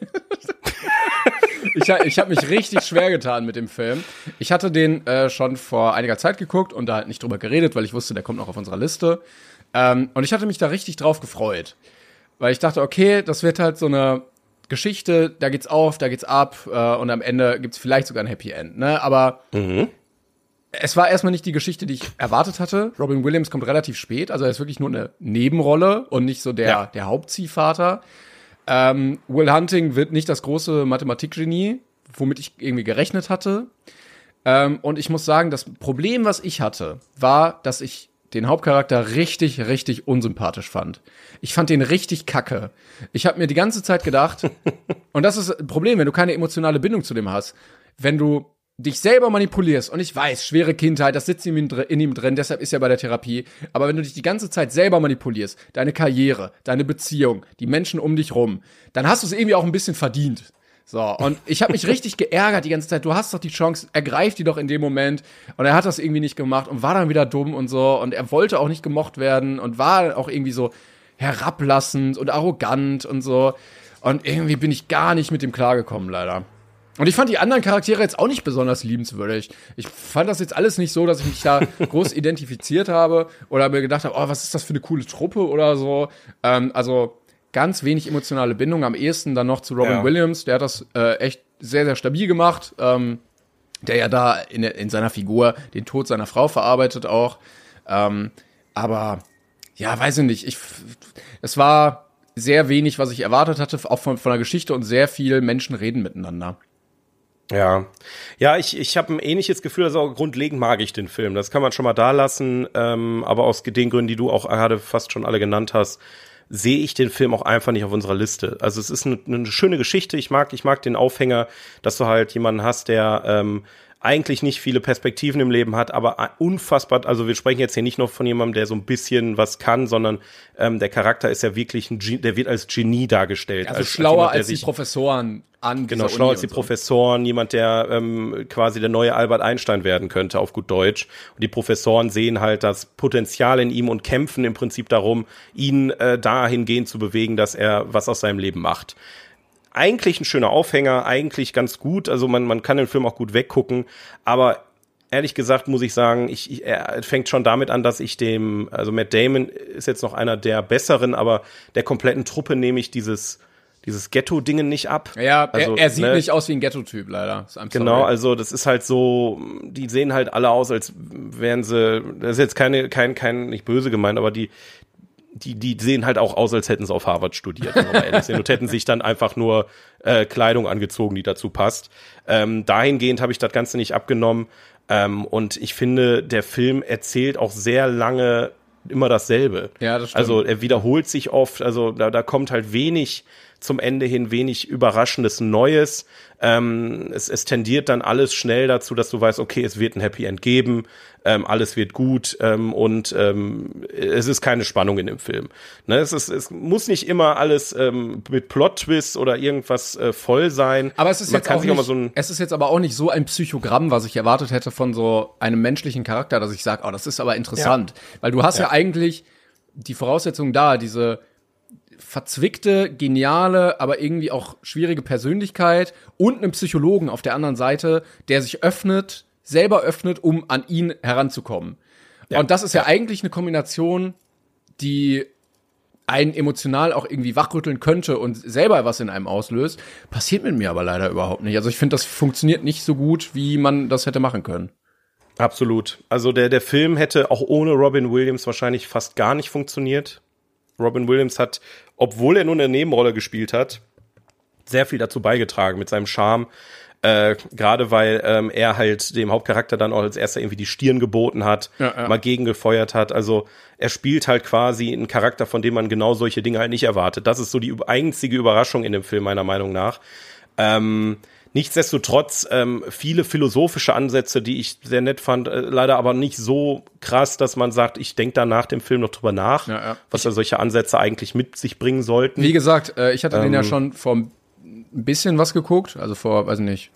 ich ich habe mich richtig schwer getan mit dem Film. Ich hatte den äh, schon vor einiger Zeit geguckt und da halt nicht drüber geredet, weil ich wusste, der kommt noch auf unserer Liste. Ähm, und ich hatte mich da richtig drauf gefreut. Weil ich dachte, okay, das wird halt so eine Geschichte, da geht's auf, da geht's ab äh, und am Ende gibt's vielleicht sogar ein Happy End. Ne? Aber es war erstmal nicht die Geschichte, die ich erwartet hatte. Robin Williams kommt relativ spät, also er ist wirklich nur eine Nebenrolle und nicht so der, Ja. der Hauptziehvater. Ähm, Will Hunting wird nicht das große Mathematikgenie, womit ich irgendwie gerechnet hatte. Ähm, und ich muss sagen, das Problem, was ich hatte, war, dass ich den Hauptcharakter richtig, richtig unsympathisch fand. Ich fand den richtig kacke. Ich habe mir die ganze Zeit gedacht, und das ist ein Problem, wenn du keine emotionale Bindung zu dem hast. Wenn du dich selber manipulierst, und ich weiß, schwere Kindheit, das sitzt in ihm, in ihm drin, deshalb ist er bei der Therapie, aber wenn du dich die ganze Zeit selber manipulierst, deine Karriere, deine Beziehung, die Menschen um dich rum, dann hast du es irgendwie auch ein bisschen verdient. So, und ich habe mich richtig geärgert die ganze Zeit. Du hast doch die Chance, ergreif die doch in dem Moment. Und er hat das irgendwie nicht gemacht und war dann wieder dumm und so. Und er wollte auch nicht gemocht werden und war auch irgendwie so herablassend und arrogant und so. Und irgendwie bin ich gar nicht mit dem klargekommen, leider. Und ich fand die anderen Charaktere jetzt auch nicht besonders liebenswürdig. Ich fand das jetzt alles nicht so, dass ich mich da groß identifiziert habe oder mir gedacht habe, oh, was ist das für eine coole Truppe oder so. Ähm, also ganz wenig emotionale Bindung. Am ehesten dann noch zu Robin Ja. Williams. Der hat das äh, echt sehr, sehr stabil gemacht. Ähm, der ja da in, in seiner Figur den Tod seiner Frau verarbeitet auch. Ähm, aber ja, weiß ich nicht. Ich, es war sehr wenig, was ich erwartet hatte, auch von, von der Geschichte und sehr viel Menschen reden miteinander. Ja, ja, ich, ich habe ein ähnliches Gefühl, also grundlegend mag ich den Film. Das kann man schon mal da lassen, ähm, aber aus den Gründen, die du auch gerade fast schon alle genannt hast, sehe ich den Film auch einfach nicht auf unserer Liste. Also es ist eine, eine schöne Geschichte. Ich mag, ich mag den Aufhänger, dass du halt jemanden hast, der ähm, eigentlich nicht viele Perspektiven im Leben hat, aber unfassbar, also wir sprechen jetzt hier nicht nur von jemandem, der so ein bisschen was kann, sondern ähm, der Charakter ist ja wirklich ein, Ge- der wird als Genie dargestellt. Also als, schlauer jemand, der als die sich- Professoren an Genau, schlauer Uni als die so. Professoren, jemand, der ähm, quasi der neue Albert Einstein werden könnte, auf gut Deutsch. Und die Professoren sehen halt das Potenzial in ihm und kämpfen im Prinzip darum, ihn äh, dahingehend zu bewegen, dass er was aus seinem Leben macht. Eigentlich ein schöner Aufhänger, eigentlich ganz gut. Also man, man kann den Film auch gut weggucken, aber ehrlich gesagt muss ich sagen, ich, ich, er fängt schon damit an, dass ich dem, also Matt Damon ist jetzt noch einer der besseren, aber der kompletten Truppe nehme ich dieses, dieses Ghetto-Dingen nicht ab. Ja, Also, er, er sieht ne, nicht aus wie ein Ghetto-Typ, leider. I'm Genau, sorry. also das ist halt so, die sehen halt alle aus, als wären sie, das ist jetzt keine, kein, kein, nicht böse gemeint, aber die, die, die sehen halt auch aus, als hätten sie auf Harvard studiert, wenn wir mal ehrlich sind, und hätten sich dann einfach nur äh, Kleidung angezogen, die dazu passt. Ähm, dahingehend habe ich das Ganze nicht abgenommen. Ähm, und ich finde, der Film erzählt auch sehr lange immer dasselbe. Ja, das stimmt. Also er wiederholt sich oft, also da, da kommt halt wenig zum Ende hin, wenig Überraschendes Neues. Ähm, es, es tendiert dann alles schnell dazu, dass du weißt, okay, es wird ein Happy End geben, ähm, alles wird gut ähm, und ähm, es ist keine Spannung in dem Film. Ne, es, ist, es muss nicht immer alles ähm, mit Plot-Twist oder irgendwas äh, voll sein. Aber es ist Man jetzt auch sich auch nicht, so ein es ist jetzt aber auch nicht so ein Psychogramm, was ich erwartet hätte von so einem menschlichen Charakter, dass ich sage, oh, das ist aber interessant, weil du hast ja. Ja. eigentlich die Voraussetzung da, diese verzwickte, geniale, aber irgendwie auch schwierige Persönlichkeit und einen Psychologen auf der anderen Seite, der sich öffnet, selber öffnet, um an ihn heranzukommen. Und das ist ja, eigentlich eine Kombination, die einen emotional auch irgendwie wachrütteln könnte und selber was in einem auslöst, passiert mit mir aber leider überhaupt nicht. Also ich finde, das funktioniert nicht so gut, wie man das hätte machen können. Absolut. Also der, der Film hätte auch ohne Robin Williams wahrscheinlich fast gar nicht funktioniert. Robin Williams hat, obwohl er nur eine Nebenrolle gespielt hat, sehr viel dazu beigetragen mit seinem Charme. Äh, Gerade weil ähm, er halt dem Hauptcharakter dann auch als erster irgendwie die Stirn geboten hat, Ja, ja. mal gegengefeuert hat. Also er spielt halt quasi einen Charakter, von dem man genau solche Dinge halt nicht erwartet. Das ist so die einzige Überraschung in dem Film meiner Meinung nach. Ähm, nichtsdestotrotz ähm, viele philosophische Ansätze, die ich sehr nett fand, äh, leider aber nicht so krass, dass man sagt, ich denke da nach dem Film noch drüber nach, Ja, ja. was da solche Ansätze eigentlich mit sich bringen sollten. Wie gesagt, äh, ich hatte den Ähm. ja schon vor ein bisschen was geguckt, also vor, weiß nicht,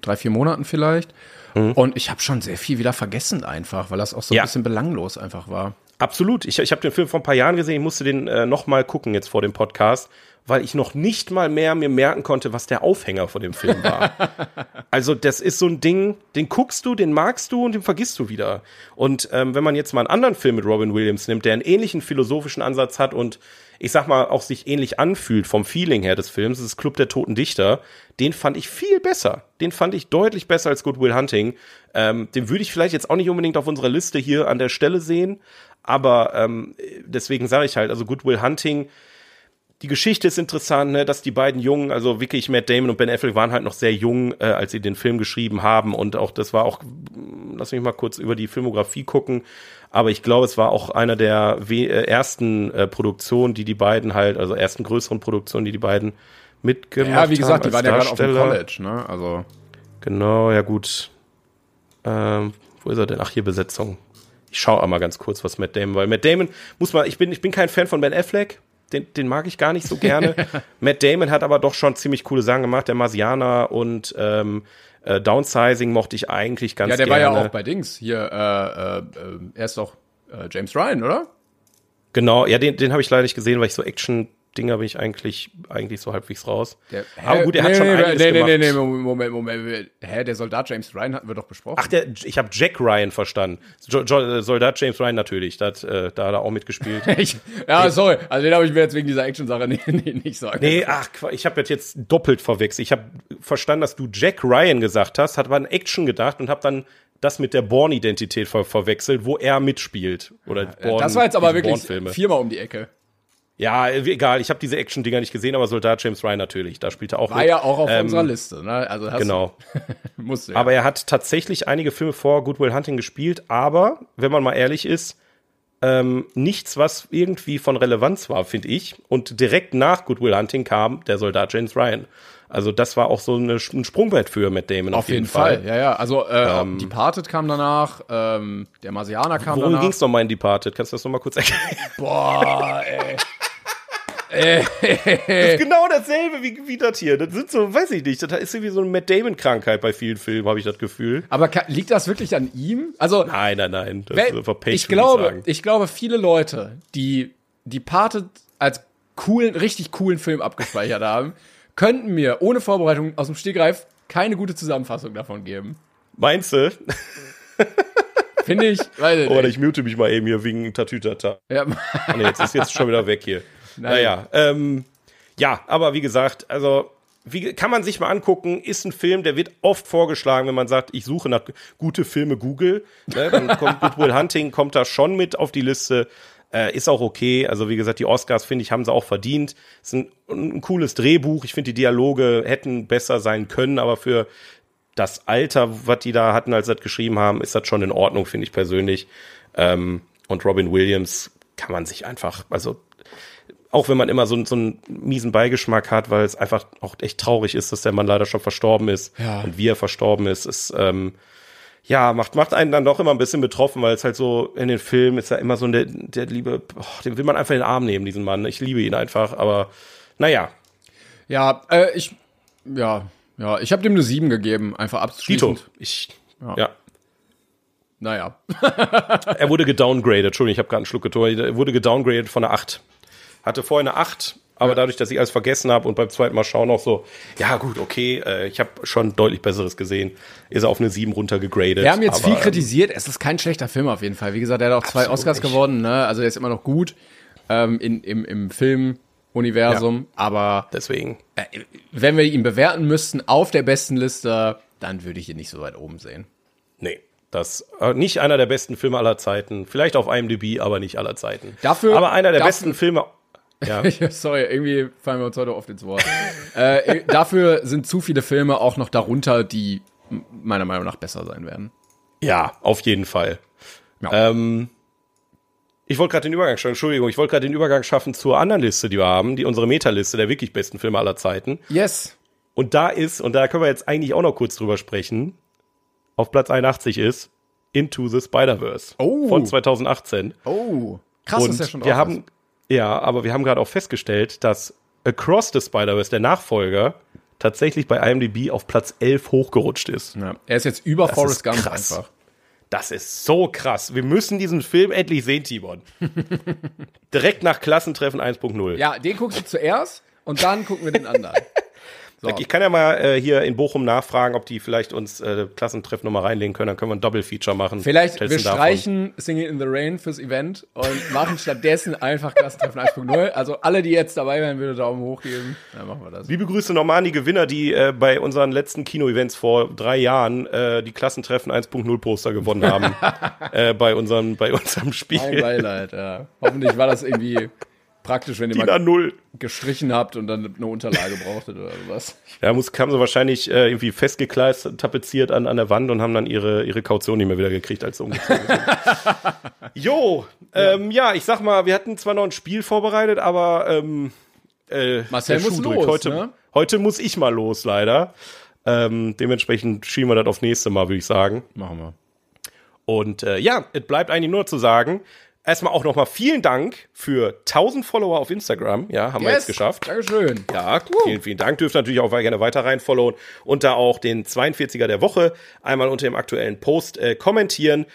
drei, vier Monaten vielleicht. Und ich habe schon sehr viel wieder vergessen einfach, weil das auch so ein Ja. bisschen belanglos einfach war. Absolut. Ich, ich habe den Film vor ein paar Jahren gesehen. Ich musste den äh, noch mal gucken jetzt vor dem Podcast, weil ich noch nicht mal mehr mir merken konnte, was der Aufhänger von dem Film war. also das ist so ein Ding, den guckst du, den magst du und den vergisst du wieder. Und ähm, wenn man jetzt mal einen anderen Film mit Robin Williams nimmt, der einen ähnlichen philosophischen Ansatz hat und ich sag mal auch sich ähnlich anfühlt vom Feeling her des Films, das ist Club der Toten Dichter, den fand ich viel besser. Den fand ich deutlich besser als Good Will Hunting. Ähm, den würde ich vielleicht jetzt auch nicht unbedingt auf unserer Liste hier an der Stelle sehen, aber ähm, deswegen sage ich halt, also Good Will Hunting, die Geschichte ist interessant, ne, dass die beiden Jungen, also wirklich Matt Damon und Ben Affleck waren halt noch sehr jung, äh, als sie den Film geschrieben haben und auch das war auch, lass mich mal kurz über die Filmografie gucken, aber ich glaube, es war auch einer der äh, ersten äh, Produktionen, die die beiden halt, also ersten größeren Produktionen, die die beiden mitgemacht haben. Ja, wie gesagt, die waren ja gerade auf dem. College, ne? Also Genau, ja gut. Ähm, wo ist er denn? Ach, hier Besetzung. Ich schaue einmal ganz kurz, was Matt Damon, weil Matt Damon muss man, ich bin, ich bin kein Fan von Ben Affleck. Den, den mag ich gar nicht so gerne. Matt Damon hat aber doch schon ziemlich coole Sachen gemacht. Der Marsianer und ähm, äh, Downsizing mochte ich eigentlich ganz Ja, der gerne. war ja auch bei Dings hier. Äh, äh, äh, er ist doch äh, James Ryan, oder? Genau, ja, den, den habe ich leider nicht gesehen, weil ich so Action-Dinger bin ich eigentlich, eigentlich so halbwegs raus. Der, aber gut, er hat nee, schon nee, einiges nee, gemacht. nee, nee, nee, Moment, Moment, Moment. Hä, der Soldat James Ryan hatten wir doch besprochen. Ach, der, ich habe Jack Ryan verstanden. Jo, jo, Soldat James Ryan natürlich, das, äh, da hat er auch mitgespielt. ich, ja, sorry. Also den habe ich mir jetzt wegen dieser Action-Sache nicht, nicht, nicht sagen. Nee, ach, ich habe das jetzt doppelt verwechselt. Ich habe verstanden, dass du Jack Ryan gesagt hast, hat aber an Action gedacht und habe dann das mit der Bourne-Identität ver verwechselt, wo er mitspielt. Oder Bourne, das war jetzt aber wirklich viermal um die Ecke. Ja, egal, ich habe diese Action-Dinger nicht gesehen, aber Soldat James Ryan natürlich, da spielt er auch War mit. ja auch auf Ähm, unserer Liste, ne? Also Genau. du, ja. Aber er hat tatsächlich einige Filme vor Good Will Hunting gespielt, aber, wenn man mal ehrlich ist, ähm, nichts, was irgendwie von Relevanz war, finde ich. Und direkt nach Good Will Hunting kam der Soldat James Ryan. Also das war auch so eine, ein Sprungbrett für Matt Damon auf, auf jeden Fall. Ja, ja. Also äh, Ähm, Departed kam danach, ähm, der Marsianer kam Worum danach. ging's noch mal in Departed? Kannst du das noch mal kurz erklären? Boah, ey. Das ist genau dasselbe wie, wie das hier. Das sind so, weiß ich nicht, das ist irgendwie so eine Matt Damon-Krankheit bei vielen Filmen, habe ich das Gefühl. Aber ka- liegt das wirklich an ihm? Also, Nein, nein, nein. Das Wenn- Pech, ich glaube, sagen. ich glaube, viele Leute, die Departed als coolen, richtig coolen Film abgespeichert haben, könnten mir ohne Vorbereitung aus dem Stegreif keine gute Zusammenfassung davon geben. Meinst du? Finde ich, weiß ich Oder nicht. ich mute mich mal eben hier wegen Tatütata. Ja, Ah, nee, jetzt ist jetzt schon wieder weg hier. Naja, ähm, ja, aber wie gesagt, also wie, kann man sich mal angucken, ist ein Film, der wird oft vorgeschlagen, wenn man sagt, ich suche nach gute Filme Google. Ne, dann kommt Good Will Hunting, kommt da schon mit auf die Liste. Äh, ist auch okay. Also wie gesagt, die Oscars, finde ich, haben sie auch verdient. Ist ein, ein cooles Drehbuch. Ich finde, die Dialoge hätten besser sein können, aber für das Alter, was die da hatten, als sie das geschrieben haben, ist das schon in Ordnung, finde ich persönlich. Ähm, und Robin Williams kann man sich einfach, also auch wenn man immer so, so einen miesen Beigeschmack hat, weil es einfach auch echt traurig ist, dass der Mann leider schon verstorben ist Ja. und wie er verstorben ist, ist ähm, ja macht macht einen dann doch immer ein bisschen betroffen, weil es halt so in den Filmen ist ja immer so der, der liebe, oh, den will man einfach in den Arm nehmen, diesen Mann. Ich liebe ihn einfach, aber naja, ja äh, ich, ja, ja, ich habe dem eine 7 gegeben, einfach Tito, abschließend. ich ja. Naja. Er wurde gedowngraded, Entschuldigung, ich habe gerade einen Schluck getrunken. Er wurde gedowngraded von einer 8. Hatte vorher eine 8, aber dadurch, dass ich alles vergessen habe und beim zweiten Mal schauen auch so, ja gut, okay, äh, ich habe schon deutlich Besseres gesehen, ist er auf eine 7 runtergegradet. Wir haben jetzt aber, viel kritisiert. Es ist kein schlechter Film auf jeden Fall. Wie gesagt, er hat auch zwei Oscars nicht. gewonnen. Ne? Also er ist immer noch gut ähm, in, im, im Filmuniversum. Aber Deswegen. äh, wenn wir ihn bewerten müssten auf der besten Liste, dann würde ich ihn nicht so weit oben sehen. Nee. Das äh, nicht einer der besten Filme aller Zeiten. Vielleicht auf IMDb, aber nicht aller Zeiten. Dafür- aber einer der dafür- besten Filme. Ja. Sorry, irgendwie fallen wir uns heute oft ins Wort. äh, dafür sind zu viele Filme auch noch darunter, die meiner Meinung nach besser sein werden. Ja, auf jeden Fall. Ja. Ähm, ich wollte gerade den Übergang schaffen, Entschuldigung, ich wollte gerade den Übergang schaffen zur anderen Liste, die wir haben, die unsere Meta-Liste der wirklich besten Filme aller Zeiten. Yes. Und da ist, und da können wir jetzt eigentlich auch noch kurz drüber sprechen, auf Platz 81 ist Into the Spider-Verse Oh. von 2018. Oh. Krass, und dass der schon wir haben, ja, aber wir haben gerade auch festgestellt, dass Across the Spider-Verse, der Nachfolger, tatsächlich bei IMDb auf Platz 11 hochgerutscht ist. Ja. Er ist jetzt über Das Forrest ist Gump krass. einfach. Das ist so krass. Wir müssen diesen Film endlich sehen, Timon. Direkt nach Klassentreffen 1.0. Ja, den guckst du zuerst und dann gucken wir den anderen. So. Ich kann ja mal äh, hier in Bochum nachfragen, ob die vielleicht uns äh, Klassentreffen nochmal reinlegen können. Dann können wir ein Double-Feature machen. Vielleicht, wir du davon? streichen Singing in the Rain fürs Event und machen stattdessen einfach Klassentreffen 1.0. Also alle, die jetzt dabei wären, würde Daumen hoch geben. Dann machen wir das. Liebe Grüße nochmal an die Gewinner, die äh, bei unseren letzten Kino-Events vor drei Jahren äh, die Klassentreffen 1.0 Poster gewonnen haben. äh, bei, unserem, bei unserem Mein Spiel. Beileid, ja. Hoffentlich war das irgendwie praktisch, wenn ihr mal A0. gestrichen habt und dann eine Unterlage brauchtet oder sowas. Ja, muss, haben sie wahrscheinlich äh, irgendwie festgekleist, tapeziert an, an der Wand und haben dann ihre, ihre Kaution nicht mehr wieder gekriegt, als sie umgezogen sind. jo, ähm, ja, ich sag mal, wir hatten zwar noch ein Spiel vorbereitet, aber ähm, äh, Marcel der muss Schuh drückt. los, heute, ne? heute muss ich mal los, leider. Ähm, dementsprechend schieben wir das aufs nächste Mal, würde ich sagen. Machen wir. Und äh, ja, es bleibt eigentlich nur zu sagen, erstmal auch nochmal vielen Dank für 1000 Follower auf Instagram. Ja, haben wir jetzt geschafft. Dankeschön. Ja, vielen, vielen Dank. Dürft natürlich auch gerne weiter reinfollowen und da auch den 42er der Woche einmal unter dem aktuellen Post äh, kommentieren.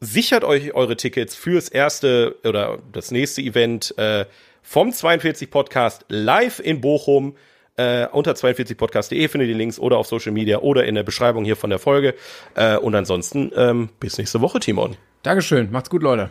Sichert euch eure Tickets fürs erste oder das nächste Event äh, vom 42 Podcast live in Bochum. Äh, unter 42podcast.de findet ihr die Links oder auf Social Media oder in der Beschreibung hier von der Folge. Äh, und ansonsten ähm, bis nächste Woche, Timon. Dankeschön. Macht's gut, Leute.